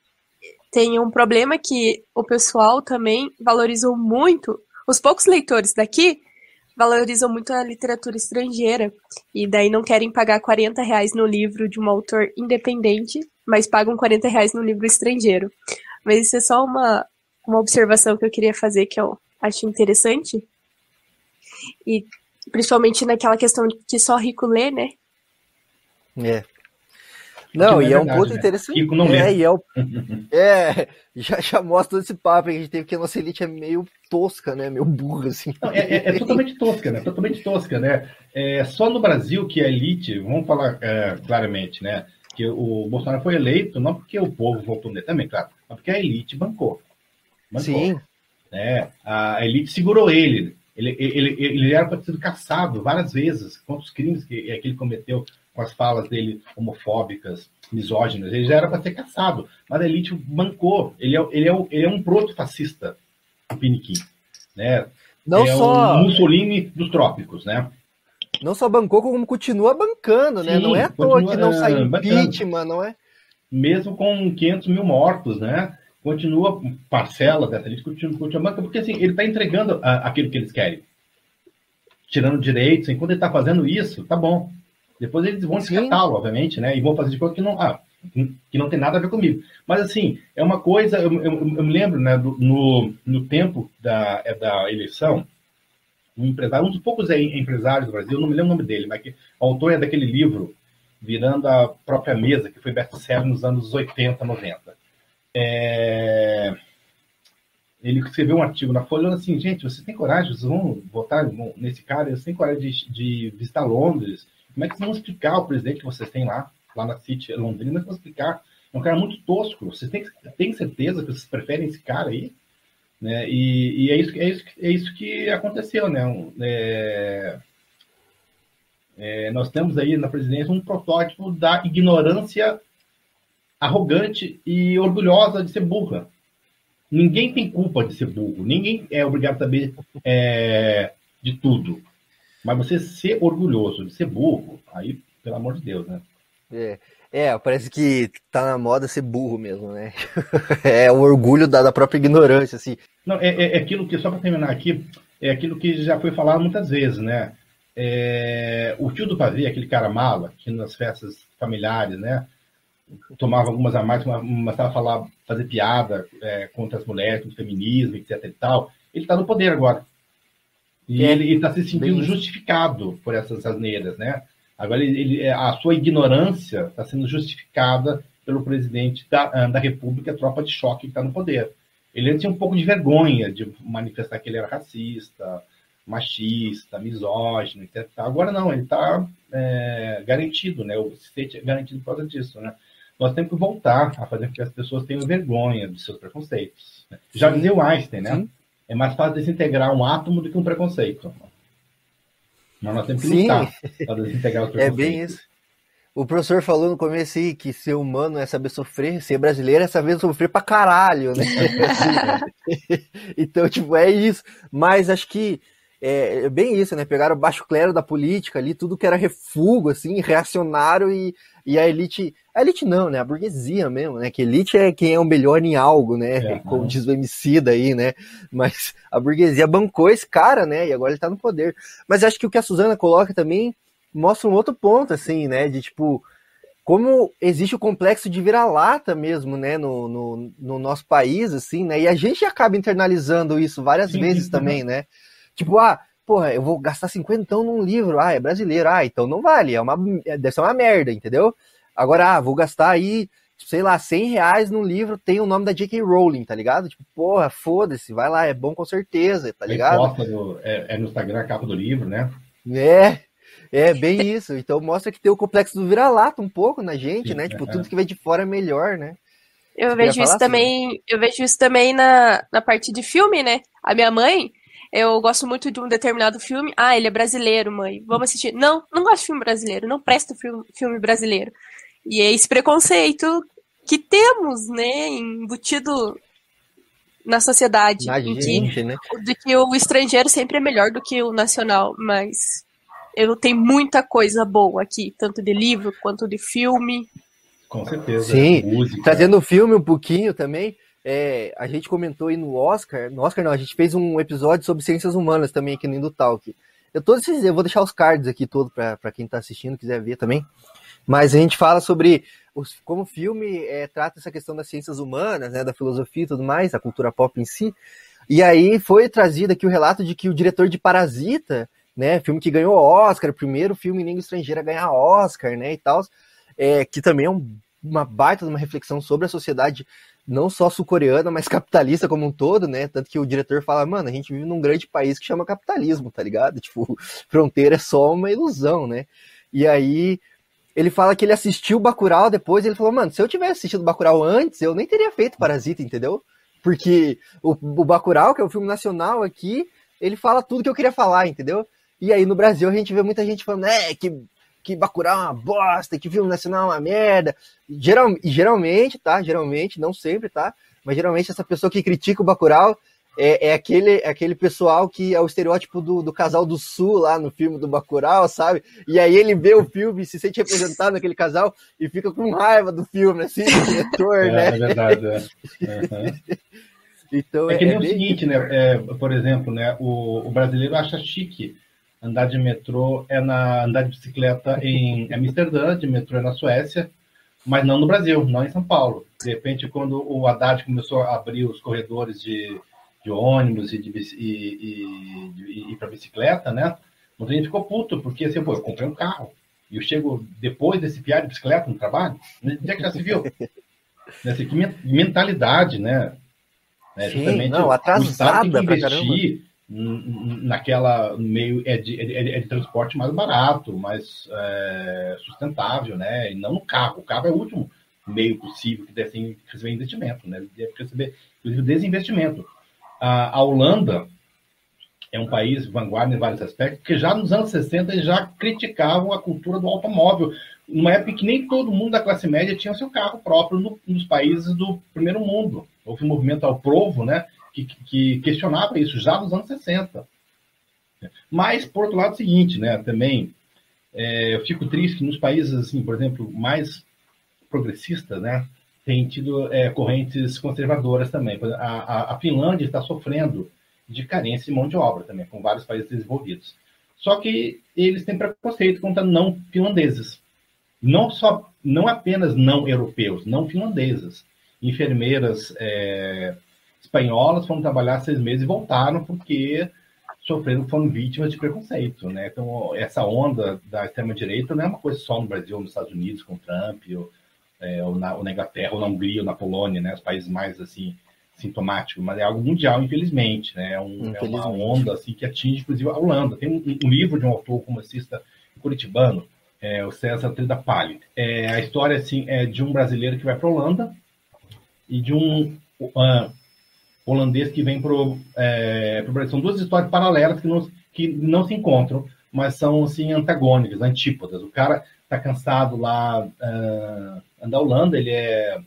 tem um problema que o pessoal também valorizou muito, os poucos leitores daqui valorizam muito a literatura estrangeira e daí não querem pagar 40 reais no livro de um autor independente, mas pagam 40 reais no livro estrangeiro. Mas isso é só uma, uma observação que eu queria fazer que eu acho interessante. E principalmente naquela questão de que só rico lê, né? É. Não, e é, é um ponto né? interessante. Rico não é, lê. E é, o, (laughs) é, já, já mostra esse papo que a gente teve que a nossa elite é meio tosca, né? Meio burra, assim. Não, é, é, é, totalmente tosca, né? Totalmente tosca, né? É só no Brasil que a elite, vamos falar é, claramente, né? Que o Bolsonaro foi eleito não porque o povo votou nele também, claro, mas porque a elite bancou. Sim. Né? A elite segurou ele. Ele, ele, ele era para ter sido caçado várias vezes quantos crimes que, que ele cometeu com as falas dele homofóbicas, misóginas. Ele já era para ser caçado, mas a elite bancou. Ele é, ele é, ele é um proto-fascista, o Piniquim. Né? Não é só... o Mussolini dos trópicos, né? Não só bancou, como continua bancando, né? Sim, não é à toa que não saiu é, impeachment, não é? Mesmo com 500 mil mortos, né? Continua, parcela dessa elite continua, continua porque assim, ele está entregando a, aquilo que eles querem. Tirando direitos, enquanto ele está fazendo isso, tá bom. Depois eles vão descartá-lo, obviamente, né? E vão fazer de coisa que não, ah, que não tem nada a ver comigo. Mas, assim, é uma coisa... Eu, eu, eu me lembro, né, do, no, no tempo da, é da eleição, um empresário, um dos poucos empresários do Brasil, não me lembro o nome dele, mas que, o autor é daquele livro, Virando a Própria Mesa, que foi best-seller nos anos 80, 90. É... Ele escreveu um artigo na Folha assim, gente, vocês têm coragem, vocês vão votar nesse cara, vocês têm coragem de, de visitar Londres, como é que vocês vão explicar o presidente que vocês têm lá, lá na City Londrina? Como é que vão explicar? É um cara muito tosco. Vocês têm, têm certeza que vocês preferem esse cara aí? Né? E, e é, isso, é, isso, é isso que aconteceu, né? É, é, nós temos aí na presidência um protótipo da ignorância arrogante e orgulhosa de ser burra. Ninguém tem culpa de ser burro, ninguém é obrigado a saber é, de tudo. Mas você ser orgulhoso de ser burro, aí, pelo amor de Deus, né? É, é parece que tá na moda ser burro mesmo, né? (laughs) é o orgulho da, da própria ignorância, assim. Não, é, é, é aquilo que, só para terminar aqui, é aquilo que já foi falado muitas vezes, né? É, o tio do pavê, aquele cara mala, que nas festas familiares, né? Tomava algumas a mais, começava a falar, fazer piada é, contra as mulheres, contra o feminismo, etc e tal. Ele está no poder agora. E é, ele está se sentindo bem... justificado por essas asneiras, né? Agora, ele, ele a sua ignorância está sendo justificada pelo presidente da, ah, da República, a tropa de choque que está no poder. Ele tinha um pouco de vergonha de manifestar que ele era racista, machista, misógino, etc. Agora não, ele está é, garantido, né? O state é garantido por causa disso, né? Nós temos que voltar a fazer com que as pessoas tenham vergonha de seus preconceitos. Né? Já dizia o Einstein, né? Sim. É mais fácil desintegrar um átomo do que um preconceito. Mas nós temos que lutar para desintegrar os preconceitos. (laughs) É bem isso. O professor falou no começo aí que ser humano é saber sofrer, ser brasileiro é saber sofrer pra caralho, né? (laughs) então, tipo, é isso. Mas acho que é, é, bem isso, né? Pegaram o baixo clero da política ali, tudo que era refugo, assim, reacionário, e, e a elite. A elite não, né? A burguesia mesmo, né? Que elite é quem é o melhor em algo, né? É, (laughs) Como diz o MC daí, né? Mas a burguesia bancou esse cara, né? E agora ele tá no poder. Mas acho que o que a Suzana coloca também mostra um outro ponto, assim, né? De tipo, como existe o complexo de vira-lata mesmo, né? No, no, no, nosso país, assim, né? E a gente acaba internalizando isso várias sim, vezes também, né? Tipo, ah, porra, eu vou gastar 50 então num livro, ah, é brasileiro, ah, então não vale, é uma, deve ser uma merda, entendeu? Agora, ah, vou gastar aí, sei lá, 100 reais num livro, tem o nome da J.K. Rowling, tá ligado? Tipo, porra, foda-se, vai lá, é bom com certeza, tá ligado? No, é, é, no Instagram a capa do livro, né? É, é bem (laughs) isso. Então mostra que tem o complexo do vira-lata um pouco na gente, Sim, né? Tipo, é. tudo que vem de fora é melhor, né? Eu vejo isso assim? também, eu vejo isso também na, na parte de filme, né? A minha mãe, eu gosto muito de um determinado filme. Ah, ele é brasileiro, mãe. Vamos assistir. Não, não gosto de filme brasileiro. Não presta filme, filme brasileiro. E é esse preconceito que temos, né, embutido na sociedade. Na gente, que, né? De que o estrangeiro sempre é melhor do que o nacional. Mas eu tenho muita coisa boa aqui, tanto de livro quanto de filme. Com certeza. Sim, música. trazendo o filme um pouquinho também é, a gente comentou aí no Oscar, no Oscar não, a gente fez um episódio sobre ciências humanas também aqui no Indutalk. Eu todos esses, eu vou deixar os cards aqui todo para quem está assistindo quiser ver também. Mas a gente fala sobre os, como o filme é, trata essa questão das ciências humanas, né, da filosofia e tudo mais, a cultura pop em si. E aí foi trazido aqui o relato de que o diretor de Parasita, né, filme que ganhou Oscar, primeiro filme em língua estrangeira a ganhar Oscar, né, e tal, é, que também é um, uma baita de uma reflexão sobre a sociedade não só sul-coreana, mas capitalista como um todo, né? Tanto que o diretor fala, mano, a gente vive num grande país que chama capitalismo, tá ligado? (laughs) Tipo, fronteira é só uma ilusão, né? E aí ele fala que ele assistiu Bacurau depois, ele falou, mano, se eu tivesse assistido Bacurau antes, eu nem teria feito Parasita, entendeu? Porque o, o Bacurau, que é o filme nacional aqui, ele fala tudo que eu queria falar, entendeu? E aí no Brasil a gente vê muita gente falando, é, que, que Bacurau é uma bosta, que filme nacional é uma merda. Geral, geralmente, tá? Geralmente, não sempre, tá? Mas geralmente essa pessoa que critica o Bacurau é, é, aquele, é aquele pessoal que é o estereótipo do, do casal do Sul lá no filme do Bacurau, sabe? E aí ele vê o filme, se sente representado naquele casal e fica com raiva do filme, assim, do diretor, é, né? É verdade, é. Uhum. (laughs) Então, é que nem é o seguinte, né? É, por exemplo, né? O, o, brasileiro acha chique andar de metrô é na andar de bicicleta em Amsterdã, de metrô é na Suécia, mas não no Brasil, não em São Paulo. De repente, quando o Haddad começou a abrir os corredores de, de ônibus e, de, e, e, e para bicicleta, né? Muita gente ficou puto, porque assim, pô, eu comprei um carro e eu chego depois desse piar de bicicleta no trabalho, onde é que já se viu? Nessa (laughs) que mentalidade, né? É, Sim, não, atrasada o tem que investir naquela meio é de, é, é de, transporte mais barato, mais é, sustentável, né? E não no carro. O carro é o último meio possível que deve receber investimento, né? Deve receber, inclusive, desinvestimento. A, Holanda é um país vanguarda em vários aspectos, porque já nos anos 60 eles já criticavam a cultura do automóvel, numa época que nem todo mundo da classe média tinha seu carro próprio no, nos países do primeiro mundo. Houve um movimento ao provo, né, que, que, questionava isso já nos anos 60. Mas, por outro lado, é o seguinte, né, também, é, eu fico triste que nos países, assim, por exemplo, mais progressistas, né, tem tido é, correntes conservadoras também. A, a, a Finlândia está sofrendo de carência de mão de obra também, com vários países desenvolvidos. Só que eles têm preconceito contra não finlandeses. Não só, não apenas não europeus, não finlandeses. Enfermeiras é, espanholas foram trabalhar seis meses e voltaram porque sofreram, foram vítimas de preconceito, né? Então, essa onda da extrema-direita não é uma coisa só no Brasil, nos Estados Unidos, com Trump, ou, é, ou, na, ou na Inglaterra, ou na Hungria, ou na Polônia, né? Os países mais, assim, sintomáticos, mas é algo mundial, infelizmente, né? É, um, infelizmente. é uma onda, assim, que atinge, inclusive, a Holanda. Tem um, um livro de um autor comunicista curitibano, é, o César Trida Palli. É, a história, assim, é de um brasileiro que vai para a Holanda e de um uh, holandês que vem para é, o Brasil. São duas histórias paralelas que não, que não se encontram, mas são assim antagônicas, antípodas. O cara está cansado lá uh, da Holanda, ele é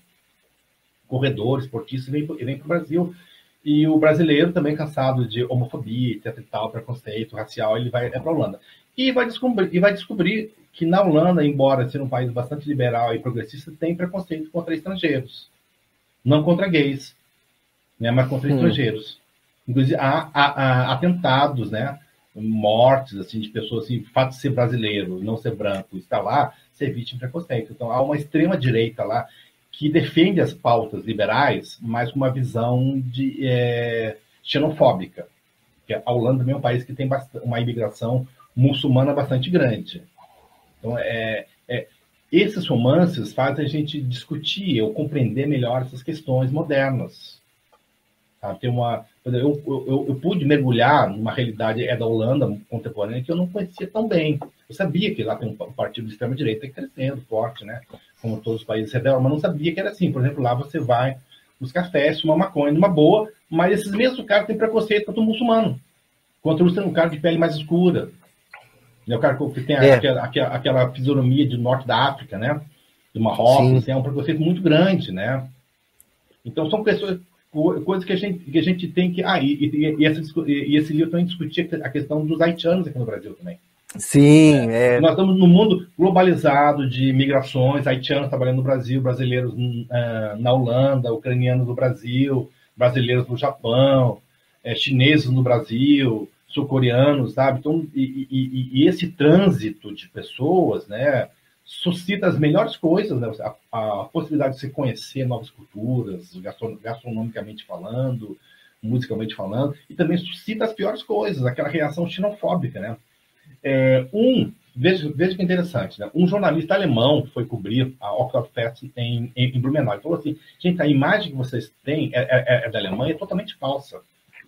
corredor, esportista, e vem, vem para o Brasil. E o brasileiro também cansado de homofobia, etc e tal, preconceito racial, ele vai é para a Holanda. E vai, descobrir, e vai descobrir que na Holanda, embora seja um país bastante liberal e progressista, tem preconceito contra estrangeiros. Não contra gays, né, mas contra hum. estrangeiros. Inclusive, há, há, há, atentados, né, mortes assim, de pessoas, assim, o fato de ser brasileiro, não ser branco, estar lá, ser vítima de preconceito. Então, há uma extrema-direita lá que defende as pautas liberais, mas com uma visão de, é, xenofóbica. Porque a Holanda também é um país que tem uma imigração muçulmana bastante grande. Então, é, é, esses romances fazem a gente discutir ou compreender melhor essas questões modernas. Tá? Tem uma, eu, eu, eu, pude mergulhar numa realidade é da Holanda contemporânea que eu não conhecia tão bem. Eu sabia que lá tem um partido de extrema-direita crescendo forte, né? Como todos os países rebeldes, mas não sabia que era assim. Por exemplo, lá você vai nos cafés, fuma maconha numa boa, mas esses mesmos caras têm preconceito contra o muçulmano, contra o cara de pele mais escura. Né? O cara que tem é. aquela, aquela, aquela, fisionomia de norte da África, né? Do Marrocos, assim, é um preconceito muito grande, né? Então são pessoas, coisas que a gente, que a gente tem que. Ah, e, e, e, essa, e esse livro também discutia a questão dos haitianos aqui no Brasil também. Sim, é. Nós estamos num mundo globalizado de migrações, haitianos trabalhando no Brasil, brasileiros uh, na Holanda, ucranianos no Brasil, brasileiros no Japão, é, chineses no Brasil, sul-coreanos, sabe? Então, e, e, e, esse trânsito de pessoas, né, suscita as melhores coisas, né? a, a, possibilidade de você conhecer novas culturas, gastronomicamente falando, musicalmente falando, e também suscita as piores coisas, aquela reação xenofóbica, né? É, um, veja, veja que interessante, né? um jornalista alemão foi cobrir a Oktoberfest em, em, em Blumenau. Ele falou assim, gente, a imagem que vocês têm é, é, é da Alemanha é totalmente falsa.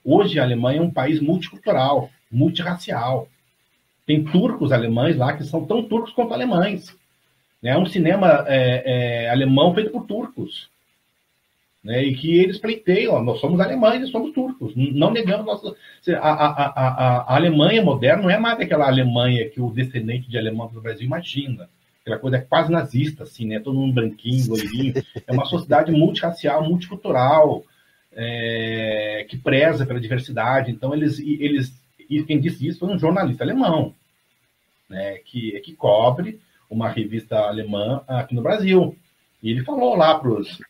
Hoje a Alemanha é um país multicultural, multirracial. Tem turcos alemães lá que são tão turcos quanto alemães. É um cinema é, é, alemão feito por turcos. Né, e que eles pleiteiam, nós somos alemães e somos turcos, não negamos nossa. A, a, a, a, Alemanha moderna não é mais aquela Alemanha que o descendente de alemão do Brasil imagina, aquela coisa quase nazista, assim, né? Todo mundo branquinho, loirinho. É uma sociedade multirracial, multicultural, é, que preza pela diversidade. Então, eles, eles. E quem disse isso foi um jornalista alemão, né? Que, que cobre uma revista alemã aqui no Brasil. E ele falou lá para os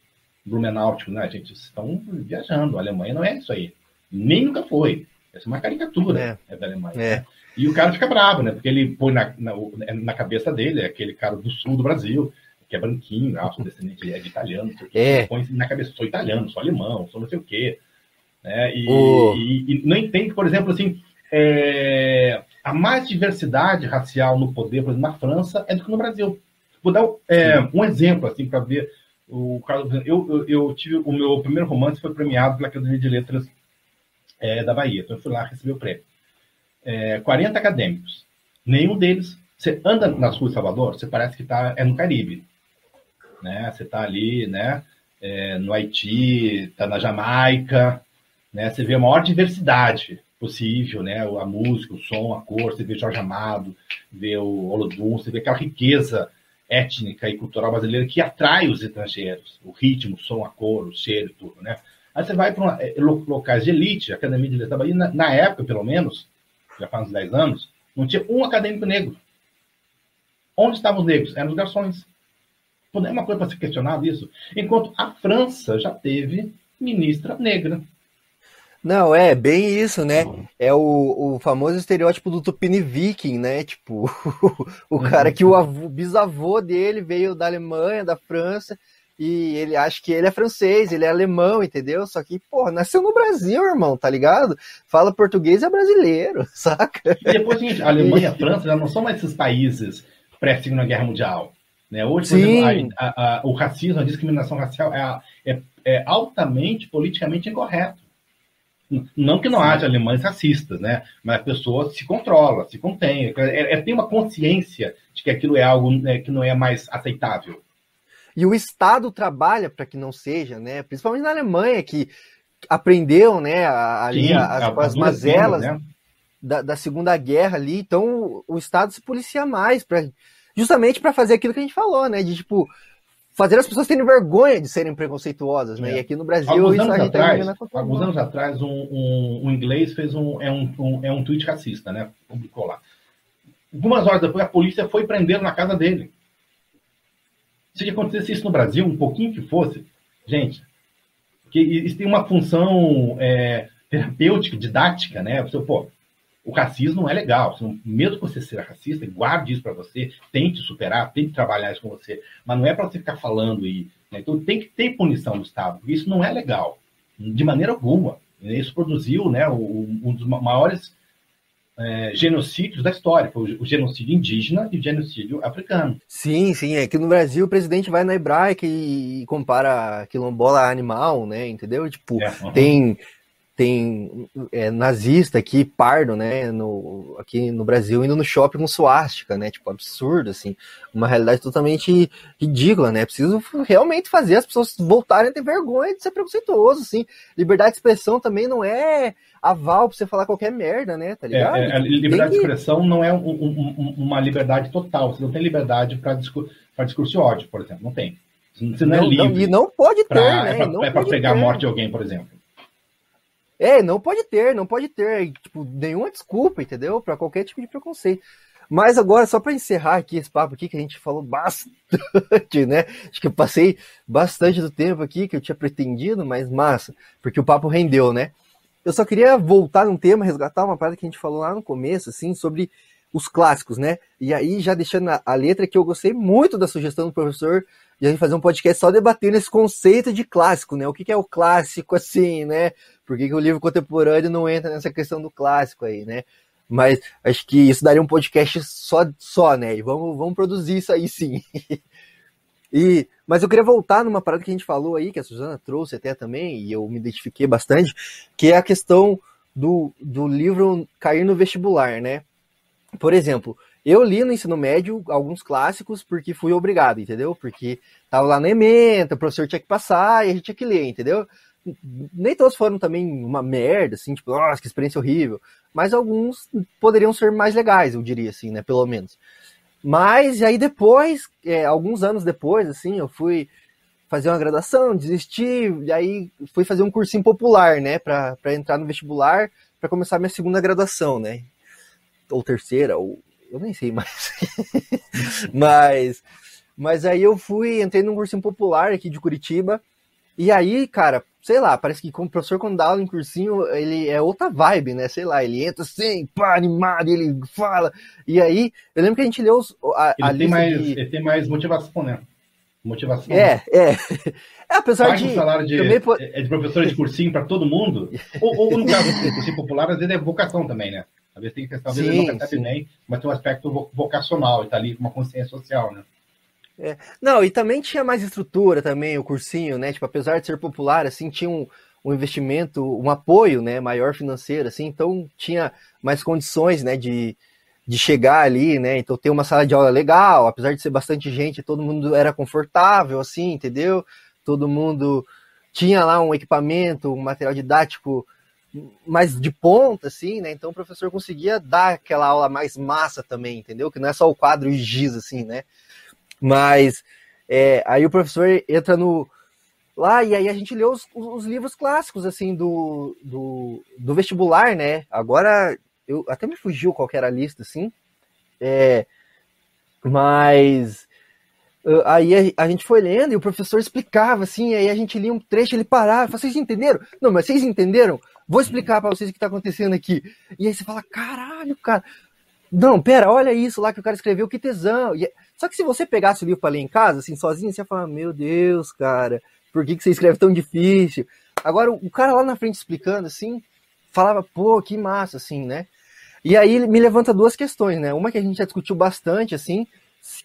Blumenáuticos, né, gente, estão viajando, a Alemanha não é isso aí. Nem nunca foi. Essa é uma caricatura é. É da Alemanha. É. Né? E o cara fica bravo, né? Porque ele põe na, na, na, cabeça dele, é aquele cara do sul do Brasil, que é branquinho, ah, sou descendente é de italiano, é. põe na cabeça, sou italiano, sou alemão, sou não sei o quê. Né? E, oh. e, e não entende, por exemplo, assim, é, a mais diversidade racial no poder, por exemplo, na França, é do que no Brasil. Vou dar é, um exemplo, assim, para ver. O Carlos, eu, eu, eu, tive o meu primeiro romance foi premiado pela Academia de Letras é, da Bahia. Então eu fui lá receber o prêmio. É, 40 acadêmicos. Nenhum deles. Você anda nas ruas de Salvador, você parece que está é no Caribe. Né? Você está ali, né? É, no Haiti, está na Jamaica, né? Você vê a maior diversidade possível, né? A música, o som, a cor, você vê Jorge Amado, vê o Olodum, você vê aquela riqueza étnica e cultural brasileira que atrai os estrangeiros, o ritmo, o som, a cor, o cheiro, tudo, né? Aí você vai para é, locais de elite, Academia de Bahia, na, na, época, pelo menos, já faz uns 10 anos, não tinha um acadêmico negro. Onde estavam os negros? Eram os garçons. Não é uma coisa para ser questionado isso. Enquanto a França já teve ministra negra. Não, é bem isso, né? É o, o famoso estereótipo do Tupini Viking, né? Tipo, (laughs) o cara que o, avô, o bisavô dele veio da Alemanha, da França, e ele acha que ele é francês, ele é alemão, entendeu? Só que, pô, nasceu no Brasil, irmão, tá ligado? Fala português é brasileiro, (laughs) saca? E depois, gente, a Alemanha e a França já não são mais esses países pré-segunda guerra mundial. Né? Hoje, Sim. exemplo, a, a, a, o racismo, a discriminação racial é, é, é altamente politicamente incorreto. Não que não haja alemães racistas, né? Mas a pessoa se controla, se contém. É, é, tem uma consciência de que aquilo é algo né, que não é mais aceitável. E o Estado trabalha para que não seja, né? Principalmente na Alemanha, que aprendeu, né, ali Sim, as, as mazelas né? da, da, Segunda Guerra ali. Então o Estado se policia mais, pra, justamente para fazer aquilo que a gente falou, né? De tipo fazer as pessoas terem vergonha de serem preconceituosas, né? É. E aqui no Brasil alguns anos tá atrás, alguns anos atrás um, um, um, inglês fez um é um, um, é um tweet racista, né? Publicou lá. Algumas horas depois a polícia foi prender na casa dele. Se acontecesse isso no Brasil, um pouquinho que fosse, gente, que isso tem uma função é, terapêutica, didática, né? Você, pô, o racismo não é legal. Mesmo que você seja racista, guarde isso para você, tente superar, tente trabalhar isso com você. Mas não é para você ficar falando e. Né? Então tem que ter punição do Estado, porque isso não é legal, de maneira alguma. Isso produziu né, um dos maiores é, genocídios da história, foi o genocídio indígena e o genocídio africano. Sim, sim, é que no Brasil o presidente vai na hebraica e compara quilombola animal, né, entendeu? Tipo, é, uhum. tem tem é, nazista aqui, pardo, né, no, aqui no Brasil, indo no shopping com suástica, né, tipo, absurdo, assim, uma realidade totalmente ridícula, né, preciso realmente fazer as pessoas voltarem a ter vergonha de ser preconceituoso, assim, liberdade de expressão também não é aval pra você falar qualquer merda, né, tá ligado? É, é, liberdade de expressão não é um, um, uma liberdade total, você não tem liberdade para discur discurso de ódio, por exemplo, não tem. Você não, é não é livre. Não, e não pode ter, pra, né? É para é pegar ter. a morte de alguém, por exemplo. É, não pode ter, não pode ter, tipo, nenhuma desculpa, entendeu? Para qualquer tipo de preconceito. Mas agora, só para encerrar aqui esse papo aqui, que a gente falou bastante, né? Acho que eu passei bastante do tempo aqui que eu tinha pretendido, mas massa, porque o papo rendeu, né? Eu só queria voltar num tema, resgatar uma parada que a gente falou lá no começo, assim, sobre os clássicos, né? E aí, já deixando a, a letra que eu gostei muito da sugestão do professor de a gente fazer um podcast só debatendo esse conceito de clássico, né? O que, que é o clássico, assim, né? Por que, que o livro contemporâneo não entra nessa questão do clássico aí, né? Mas acho que isso daria um podcast só, só né? E vamos, vamos produzir isso aí sim. (laughs) e, mas eu queria voltar numa parada que a gente falou aí, que a Suzana trouxe até também, e eu me identifiquei bastante, que é a questão do, do livro cair no vestibular, né? Por exemplo, eu li no ensino médio alguns clássicos porque fui obrigado, entendeu? Porque tava lá na ementa, o professor tinha que passar e a gente tinha que ler, entendeu? Nem todos foram também uma merda, assim, tipo, nossa, que experiência horrível. Mas alguns poderiam ser mais legais, eu diria, assim, né? Pelo menos. Mas aí depois, é, alguns anos depois, assim, eu fui fazer uma graduação, desisti, e aí fui fazer um cursinho popular, né? Para entrar no vestibular, para começar minha segunda graduação, né? ou terceira, ou eu nem sei mais. (laughs) mas, mas aí eu fui, entrei num cursinho popular aqui de Curitiba, e aí, cara, sei lá, parece que como professor quando dá aula em cursinho, ele é outra vibe, né? Sei lá, ele entra assim, pá, animado, ele fala. E aí, eu lembro que a gente leu os, a, ele, a tem mais, de... ele tem mais motivação, né? Motivação. É, é. (laughs) é apesar Paga de. Um salário de, também... é de professor de cursinho para todo mundo. (laughs) ou, ou, no caso do cursinho popular, às vezes é vocação também, né? Às vezes tem questão, às vezes sim, não recebe nem, mas tem um aspecto vocacional, e tá ali com uma consciência social, né? É. Não, e também tinha mais estrutura também, o cursinho, né? Tipo, apesar de ser popular, assim, tinha um, um investimento, um apoio, né, maior financeiro, assim, então tinha mais condições, né, de, de chegar ali, né? Então ter uma sala de aula legal, apesar de ser bastante gente, todo mundo era confortável, assim, entendeu? Todo mundo tinha lá um equipamento, um material didático mais de ponta, assim, né? Então o professor conseguia dar aquela aula mais massa também, entendeu? Que não é só o quadro e giz, assim, né? Mas é, aí o professor entra no lá e aí a gente lê os, os livros clássicos, assim, do, do, do, vestibular, né? Agora eu até me fugiu qual era a lista, assim. É, mas aí a, gente foi lendo e o professor explicava, assim, aí a gente lia um trecho, ele parava, falava, vocês entenderam? Não, mas vocês entenderam? Vou explicar para vocês o que tá acontecendo aqui. E aí você fala, caralho, cara. Não, pera, olha isso lá que o cara escreveu, que tesão. E, é, só que se você pegasse o livro para ler em casa, assim, sozinho, você ia falar, meu Deus, cara, por que, que você escreve tão difícil? Agora, o cara lá na frente explicando, assim, falava, pô, que massa, assim, né? E aí me levanta duas questões, né? Uma que a gente já discutiu bastante, assim,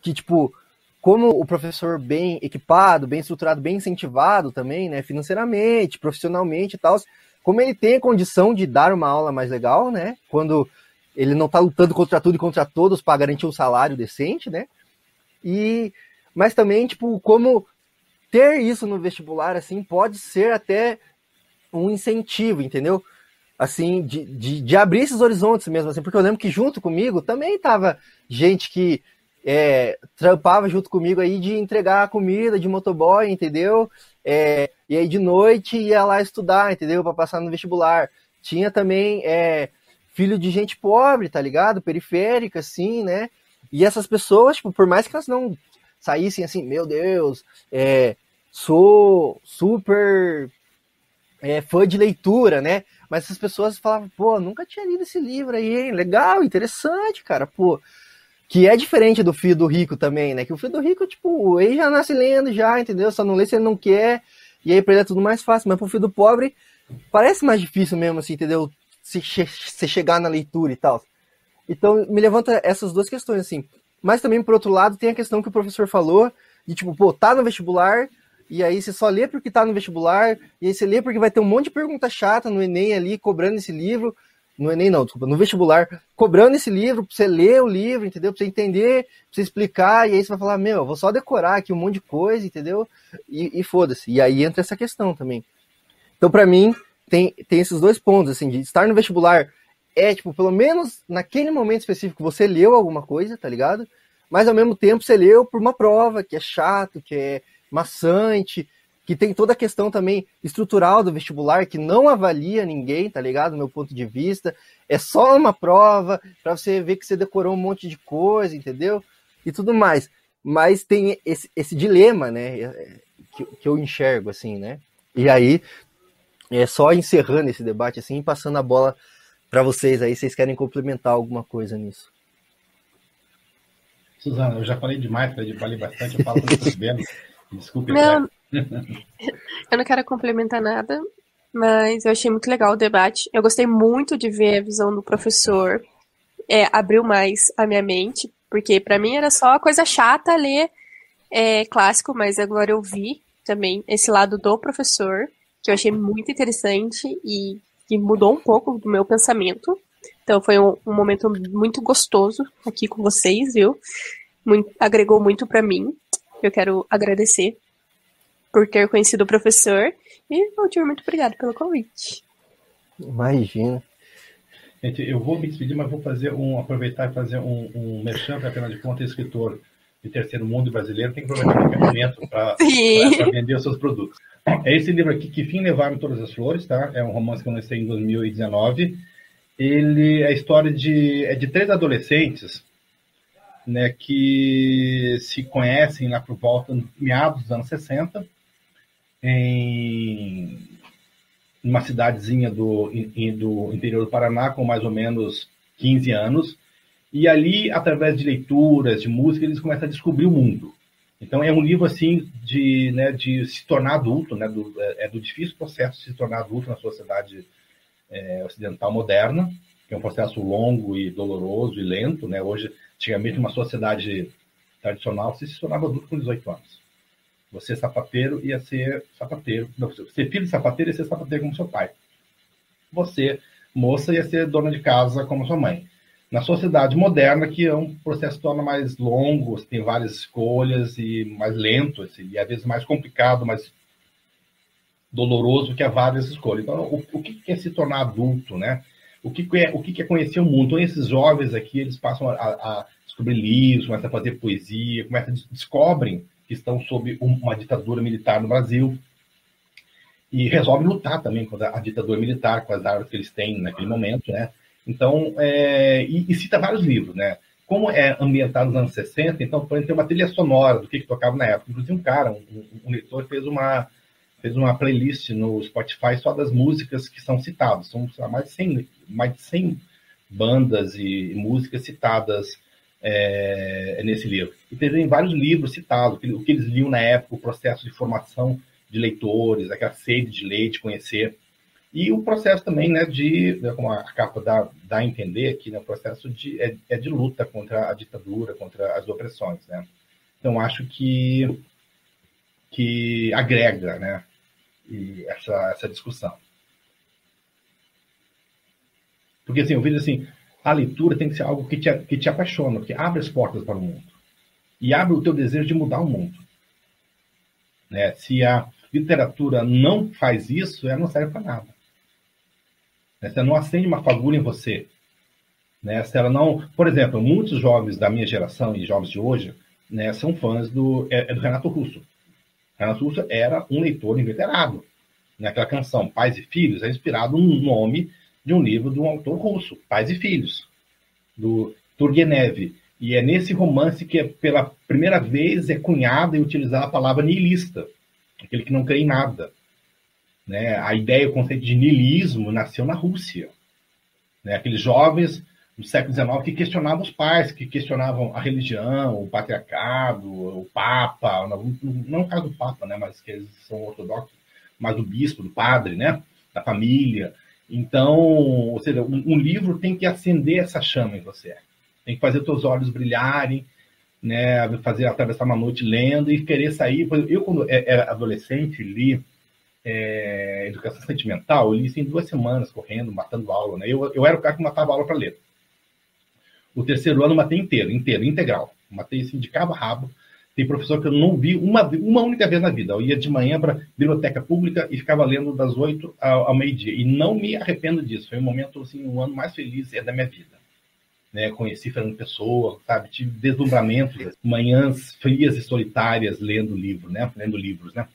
que, tipo, como o professor bem equipado, bem estruturado, bem incentivado também, né, financeiramente, profissionalmente e tal, como ele tem a condição de dar uma aula mais legal, né? Quando ele não está lutando contra tudo e contra todos para garantir um salário decente, né? E mas também tipo como ter isso no vestibular assim pode ser até um incentivo, entendeu? Assim, de, de, de abrir esses horizontes mesmo, assim, porque eu lembro que junto comigo também tava gente que é, trampava junto comigo aí de entregar comida de motoboy, entendeu? É, e aí de noite ia lá estudar, entendeu? Para passar no vestibular. Tinha também é, filho de gente pobre, tá ligado? Periférica, assim, né? E essas pessoas, tipo, por mais que elas não saíssem assim, meu Deus, é, sou super é, fã de leitura, né? Mas essas pessoas falavam, pô, nunca tinha lido esse livro aí, hein? Legal, interessante, cara, pô. Que é diferente do filho do rico também, né? Que o filho do rico, tipo, ele já nasce lendo já, entendeu? Só não lê se ele não quer. E aí pra ele é tudo mais fácil. Mas pro filho do pobre, parece mais difícil mesmo, assim, entendeu? Se, se chegar na leitura e tal. Então, me levanta essas duas questões, assim. Mas também, por outro lado, tem a questão que o professor falou, de tipo, pô, tá no vestibular, e aí você só lê porque tá no vestibular, e aí você lê porque vai ter um monte de pergunta chata no Enem ali, cobrando esse livro, no Enem não, desculpa, no vestibular, cobrando esse livro, pra você ler o livro, entendeu? Pra você entender, pra você explicar, e aí você vai falar, meu, vou só decorar aqui um monte de coisa, entendeu? E, e foda-se. E aí entra essa questão também. Então, para mim, tem, tem esses dois pontos, assim, de estar no vestibular é, tipo, pelo menos naquele momento específico você leu alguma coisa, tá ligado? Mas ao mesmo tempo você leu por uma prova, que é chato, que é maçante, que tem toda a questão também estrutural do vestibular, que não avalia ninguém, tá ligado? Do meu ponto de vista. É só uma prova para você ver que você decorou um monte de coisa, entendeu? E tudo mais. Mas tem esse, esse dilema, né? É, que, que eu enxergo, assim, né? E aí, é só encerrando esse debate, assim, passando a bola para vocês aí, vocês querem complementar alguma coisa nisso? Suzana, eu já falei demais, falei bastante, eu falo sabendo. (laughs) Desculpe. Não, eu não quero complementar nada, mas eu achei muito legal o debate. Eu gostei muito de ver a visão do professor. É, abriu mais a minha mente, porque para mim era só coisa chata ler é, clássico, mas agora eu vi também esse lado do professor, que eu achei muito interessante e que mudou um pouco do meu pensamento. Então foi um, um momento muito gostoso aqui com vocês, viu? Muito, agregou muito para mim. Eu quero agradecer por ter conhecido o professor. E, Valdir, muito obrigado pelo convite. Imagina. Gente, eu vou me despedir, mas vou fazer um, aproveitar e fazer um, um merchan, porque afinal de contas, escritor de terceiro mundo brasileiro tem que aproveitar o equipamento para vender os seus produtos. É esse livro aqui, Que Fim Levaram Todas as Flores, tá? É um romance que eu lancei em 2019. Ele é a história de, é de três adolescentes né, que se conhecem lá por volta, meados dos anos 60, em uma cidadezinha do, do interior do Paraná, com mais ou menos 15 anos. E ali, através de leituras, de música, eles começam a descobrir o mundo. Então, é um livro, assim, de, né, de se tornar adulto, né, do, é, é do difícil processo de se tornar adulto na sociedade é, ocidental moderna, que é um processo longo e doloroso e lento. Né? Hoje, antigamente, uma sociedade tradicional, você se tornava adulto com 18 anos. Você, sapateiro, ia ser sapateiro. Não, filho de sapateiro ia ser sapateiro como seu pai. Você, moça, ia ser dona de casa como sua mãe. Na sociedade moderna, que é um processo torna mais longo, tem várias escolhas e mais lento, assim, e às vezes mais complicado, mais doloroso que há várias escolhas. Então, o, o que é se tornar adulto, né? O que é, o que é conhecer o mundo? Então, esses jovens aqui, eles passam a, a descobrir livros, começam a fazer poesia, começam a descobrem que estão sob uma ditadura militar no Brasil e resolvem lutar também contra a ditadura militar com as armas que eles têm naquele momento, né? Então, é, e, e, cita vários livros, né? Como é ambientado nos anos 60, então, por exemplo, tem uma trilha sonora do que, que tocava na época. Inclusive, um cara, um, um leitor, fez uma, fez uma playlist no Spotify só das músicas que são citadas. São mais de 100, mais de 100 bandas e, músicas citadas é, nesse livro. E tem vários livros citados, o que eles liam na época, o processo de formação de leitores, aquela sede de ler, de conhecer. E o processo também, né, de, né, como a capa dá, dá a entender aqui, né, o processo de, é, é de luta contra a ditadura, contra as opressões, né. Então, acho que, que agrega, né, essa, essa discussão. Porque, assim, eu vejo assim, a leitura tem que ser algo que te, que te apaixona, que abre as portas para o mundo. E abre o teu desejo de mudar o mundo. Né? Se a literatura não faz isso, ela não serve para nada. Né? Não acende uma fagulha em você, né? se ela não... Por exemplo, muitos jovens da minha geração e jovens de hoje né, são fãs do, é, é do Renato Russo. Renato Russo era um leitor inveterado. Né? Aquela canção Pais e Filhos é inspirado no nome de um livro de um autor russo, Pais e Filhos, do Turgenev. E é nesse romance que, pela primeira vez, é cunhada e utilizada a palavra nihilista, aquele que não crê em nada. Né? A ideia, o conceito de nihilismo nasceu na Rússia. Né? Aqueles jovens do século XIX que questionavam os pais, que questionavam a religião, o patriarcado, o papa, não, não o caso do papa, né? mas que eles são ortodoxos, mas do bispo, do padre, né? da família. Então, ou seja, um, um, livro tem que acender essa chama em você. Tem que fazer seus olhos brilharem, né, fazer atravessar uma noite lendo e querer sair. Eu, quando é, era adolescente, li é, Educação Sentimental, eu li isso em duas semanas, correndo, matando aula. Né? Eu, eu era o cara que matava aula para ler. O terceiro ano eu matei inteiro, inteiro, integral. Matei assim, de cabo a rabo. Tem professor que eu não vi uma, uma única vez na vida. Eu ia de manhã para biblioteca pública e ficava lendo das oito ao, ao meio-dia. E não me arrependo disso. Foi um momento, assim, um ano mais feliz é da minha vida. Né? Conheci Fernando Pessoa, sabe? Tive deslumbramentos, manhãs frias e solitárias lendo livro, né? Lendo livros, né?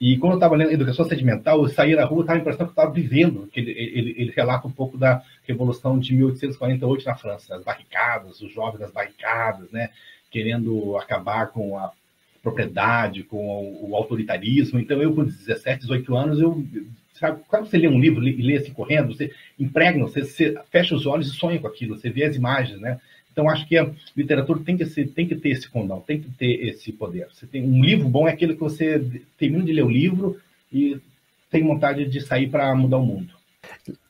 E quando eu estava lendo Educação Sedimental, eu saía na rua, estava a impressão que eu estava vivendo, que ele, ele, ele, relata um pouco da Revolução de 1848 na França, as barricadas, os jovens das barricadas, né, querendo acabar com a propriedade, com o, o autoritarismo. Então, eu, com 17, 18 anos, eu sabe, quando você lê um livro e lê assim correndo, você impregna, você, você, fecha os olhos e sonha com aquilo, você vê as imagens, né? Então, acho que a literatura tem que, ser, tem que ter esse condão, tem que ter esse poder. Você tem um livro bom é aquele que você termina de ler o livro e tem vontade de sair para mudar o mundo.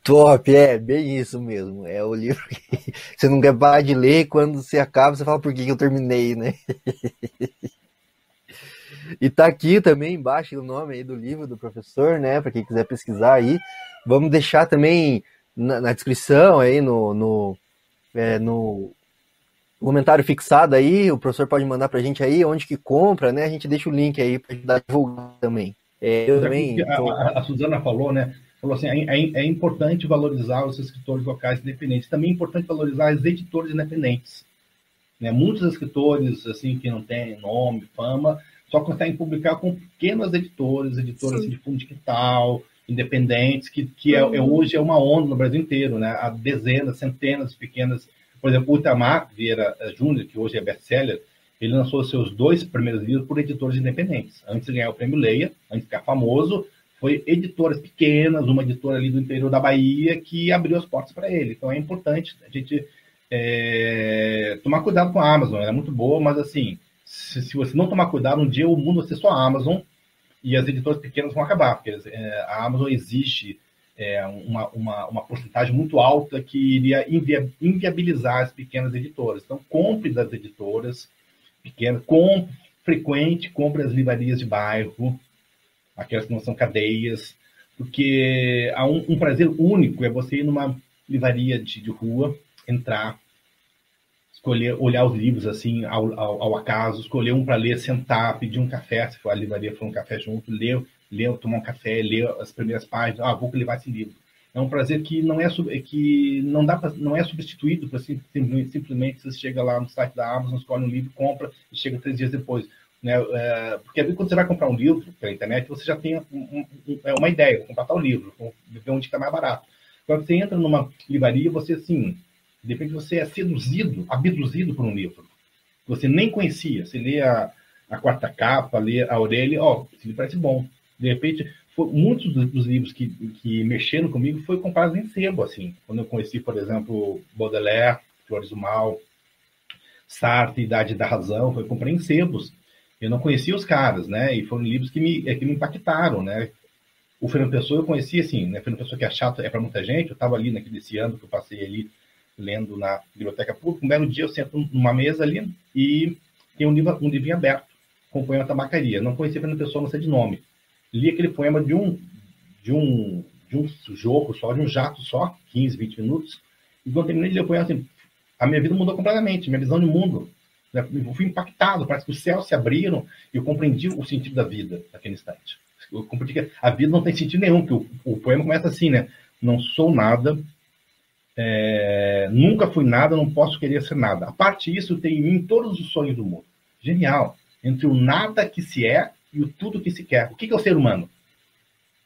Top, é bem isso mesmo. É o livro que (laughs) você não quer parar de ler, quando você acaba, você fala por que eu terminei, né? (laughs) E tá aqui também embaixo o nome aí do livro do professor, né? Para quem quiser pesquisar aí. Vamos deixar também na, na descrição aí no, no, é, no comentário fixado aí, o professor pode mandar pra gente aí onde que compra, né? A gente deixa o link aí para ajudar a divulgar também. É, eu também a, tô... a, a, Suzana falou, né? Falou assim, é, é, é, importante valorizar os escritores locais independentes. Também é importante valorizar os editores independentes. Né? Muitos escritores assim que não têm nome, fama, só conseguem publicar com pequenas editoras, editoras assim, de fundo de quintal, independentes, que, que é, é, hoje é uma onda no Brasil inteiro, né? Há dezenas, centenas de pequenas. Por exemplo, o Itamar Vieira eh, Júnior, que hoje é best-seller, ele lançou seus dois primeiros livros por editores independentes. Antes de ganhar o prêmio Leia, antes de ficar famoso, foi editoras pequenas, uma editora ali do interior da Bahia, que abriu as portas para ele. Então é importante a gente é, tomar cuidado com a Amazon. Ela é muito boa, mas assim, se, se, você não tomar cuidado, um dia o mundo vai ser só a Amazon e as editoras pequenas vão acabar, porque é, a Amazon existe é, uma, uma, uma porcentagem muito alta que iria invia, inviabilizar as pequenas editoras. Então, compre das editoras pequenas, compre frequente, compre as livrarias de bairro, aquelas que não são cadeias, porque há um, um prazer único é você ir numa livraria de, de rua, entrar, escolher, olhar os livros assim ao, ao, ao acaso, escolher um para ler, sentar, pedir um café, se for a livraria for um café junto, ler, ler, tomar um café, ler as primeiras páginas, ah, vou levar esse livro. É um prazer que não é que não dá pra, não é substituído por simplesmente, você chega lá no site da Amazon, escolhe um livro, compra e chega três dias depois. Né? É, porque quando você vai comprar um livro pela internet, você já tem um, um, é uma ideia, comprar tal livro, ver onde está mais barato. Quando você entra numa livraria, você assim, de repente você é seduzido, abduzido por um livro. Você nem conhecia. Você lê a, a quarta capa, lê a orelha, ó, oh, esse livro parece bom. De repente, foi, muitos dos, livros que, que mexeram comigo foi comprados em sebo, assim. Quando eu conheci, por exemplo, Baudelaire, Flores do Mal, Sartre, Idade da Razão, foi comprei em sebos. Eu não conhecia os caras, né? E foram livros que me, é, que me impactaram, né? O Fernando Pessoa eu conhecia, assim, né? Fernando Pessoa que é chato, é para muita gente. Eu estava ali naquele esse ano que eu passei ali lendo na biblioteca pública. Um belo dia eu sento numa mesa ali e tem um, livro, um livrinho aberto com o poema Tabacaria. Não conhecia a pessoa, não sei de nome. Li aquele poema de um, de um, de um jogo só, de um jato só, 15, 20 minutos. E quando terminei de ler o poema, assim, a minha vida mudou completamente, minha visão de mundo. Né? Eu fui impactado, parece que os céus se abriram e eu compreendi o sentido da vida naquele instante. Eu compreendi que a vida não tem sentido nenhum, que o, o poema começa assim, né? Não sou nada, é, nunca fui nada, não posso querer ser nada. A parte disso, tem em mim todos os sonhos do mundo. Genial. Entre o nada que se é e o tudo que se quer. O que é o ser humano?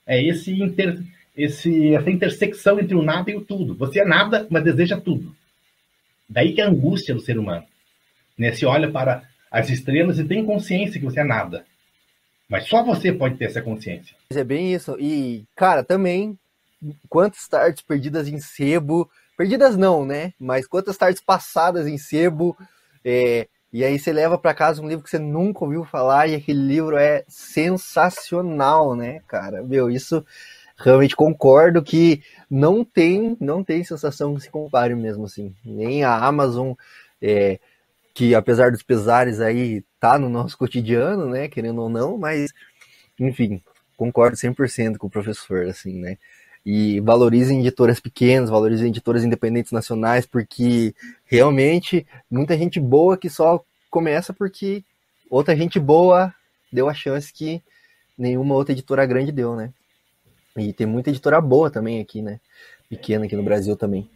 É esse inter, esse, essa intersecção entre o nada e o tudo. Você é nada, mas deseja tudo. Daí que é a angústia do ser humano. Né? Se olha para as estrelas e tem consciência que você é nada. Mas só você pode ter essa consciência. É bem isso. E, cara, também quantas tardes perdidas em sebo, perdidas não, né? Mas quantas tardes passadas em sebo, é, e aí você leva para casa um livro que você nunca ouviu falar e aquele livro é sensacional, né, cara? Meu, isso realmente concordo que não tem, não tem sensação que se compare mesmo assim. Nem a Amazon, é, que apesar dos pesares aí tá no nosso cotidiano, né, querendo ou não, mas enfim, concordo 100% com o professor, assim, né? E valorizem editoras pequenas, valorizem editoras independentes nacionais, porque realmente muita gente boa que só começa porque outra gente boa deu a chance que nenhuma outra editora grande deu, né? E tem muita editora boa também aqui, né? Pequena aqui no Brasil também.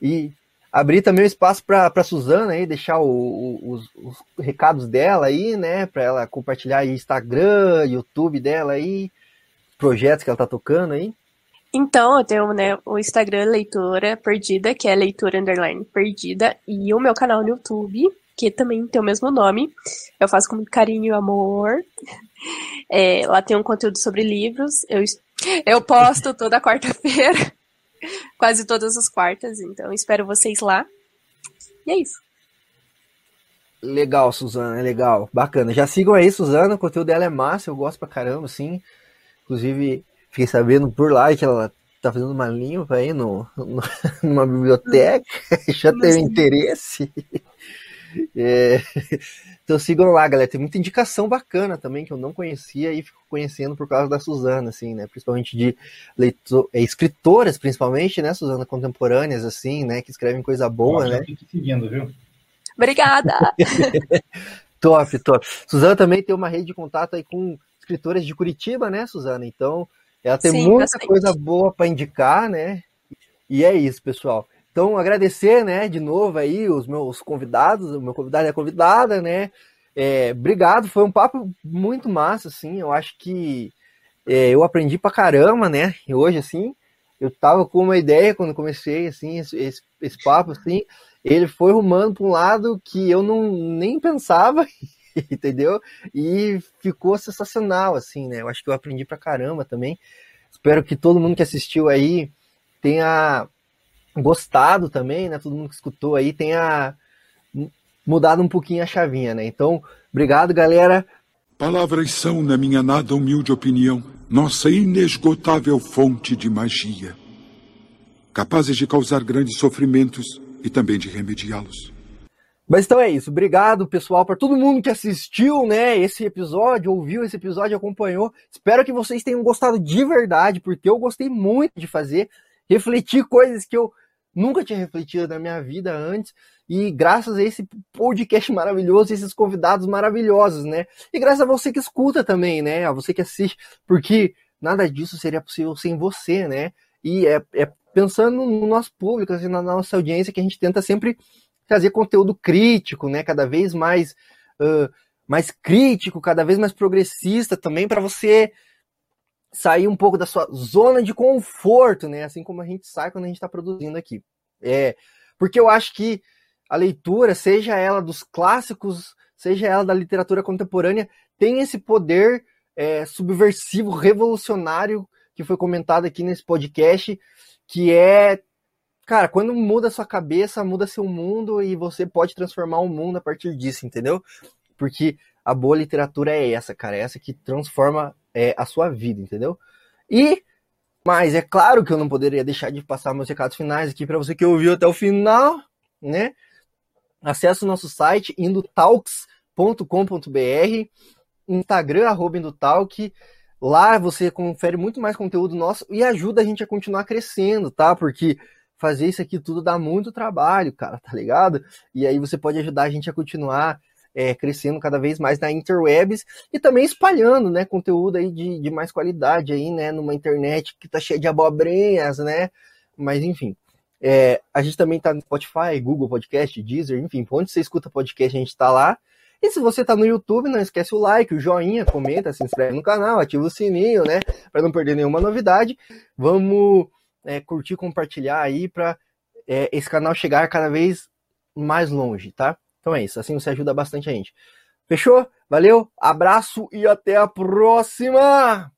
E abrir também o espaço para a Suzana aí, deixar o, o, os, os, recados dela aí, né? Para ela compartilhar aí Instagram, YouTube dela aí, projetos que ela tá tocando aí. Então, eu tenho né, o Instagram Leitora Perdida, que é Leitura Underline Perdida, e o meu canal no YouTube, que também tem o mesmo nome. Eu faço com muito carinho e amor. É, lá tem um conteúdo sobre livros. Eu, eu posto toda quarta-feira, (laughs) quase todas as quartas, então espero vocês lá. E é isso. Legal, Suzana, é legal. Bacana. Já sigam aí, Suzana, o conteúdo dela é massa, eu gosto pra caramba, sim. Inclusive, fiquei sabendo por lá que ela tá fazendo uma limpa aí no, no (laughs) numa biblioteca, (laughs) já teve interesse. (laughs) É, então sigam lá, galera. Tem muita indicação bacana também que eu não conhecia e fico conhecendo por causa da Suzana, assim, né? Principalmente de leitor, é, escritoras, principalmente, né, Suzana, contemporâneas, assim, né? Que escrevem coisa boa, né? Tô seguindo, viu? Obrigada! top, top. Suzana também tem uma rede de contato aí com escritoras de Curitiba, né, Suzana? Então, ela tem Sim, muita bastante. coisa boa para indicar, né? E é isso, pessoal. Então, agradecer, né, de novo aí os meus convidados, o meu convidado e a convidada, né? É, obrigado, foi um papo muito massa, assim. Eu acho que é, eu aprendi pra caramba, né? E hoje, assim, eu tava com uma ideia quando comecei, assim, esse, esse, esse papo, assim. Ele foi rumando para um lado que eu não nem pensava, (laughs) (laughs) entendeu? E ficou sensacional, assim, né? Eu acho que eu aprendi pra caramba também. Espero que todo mundo que assistiu aí tenha gostado também, né? Todo mundo que escutou aí tenha mudado um pouquinho a chavinha, né? Então, obrigado, galera. Palavras são, na minha nada humilde opinião, nossa inesgotável fonte de magia, capazes de causar grandes sofrimentos e também de remediá-los. Mas então é isso. Obrigado, pessoal, para todo mundo que assistiu, né, esse episódio, ouviu esse episódio, acompanhou. Espero que vocês tenham gostado de verdade, porque eu gostei muito de fazer, refletir coisas que eu nunca tinha refletido na minha vida antes. E graças a esse podcast maravilhoso, esses convidados maravilhosos, né? E graças a você que escuta também, né? A você que assiste, porque nada disso seria possível sem você, né? E é, é pensando no nosso público, assim, na nossa audiência, que a gente tenta sempre trazer conteúdo crítico, né? Cada vez mais, uh, mais crítico, cada vez mais progressista também, para você sair um pouco da sua zona de conforto, né? Assim como a gente sai quando a gente está produzindo aqui. É, porque eu acho que a leitura, seja ela dos clássicos, seja ela da literatura contemporânea, tem esse poder é, subversivo, revolucionário que foi comentado aqui nesse podcast, que é, cara, quando muda sua cabeça, muda seu mundo e você pode transformar o mundo a partir disso, entendeu? Porque a boa literatura é essa, cara, é essa que transforma é, a sua vida, entendeu? E, mas é claro que eu não poderia deixar de passar meus recados finais aqui para você que ouviu até o final, né? Acesse o nosso site indotalks.com.br, Instagram, arroba Indotalk. Lá você confere muito mais conteúdo nosso e ajuda a gente a continuar crescendo, tá? Porque fazer isso aqui tudo dá muito trabalho, cara, tá ligado? E aí você pode ajudar a gente a continuar é, crescendo cada vez mais na interwebs e também espalhando, né, conteúdo aí de, de mais qualidade aí, né, numa internet que tá cheia de abobrinhas, né, mas enfim. É, a gente também tá no Spotify, Google Podcast, Deezer, enfim, onde você escuta podcast a gente tá lá. E se você tá no YouTube, não esquece o like, o joinha, comenta, se inscreve no canal, ativa o sininho, né, para não perder nenhuma novidade. Vamos é, curtir, compartilhar aí para é, esse canal chegar cada vez mais longe, tá? Então é isso, assim você ajuda bastante a gente. Fechou? Valeu, abraço e até a próxima!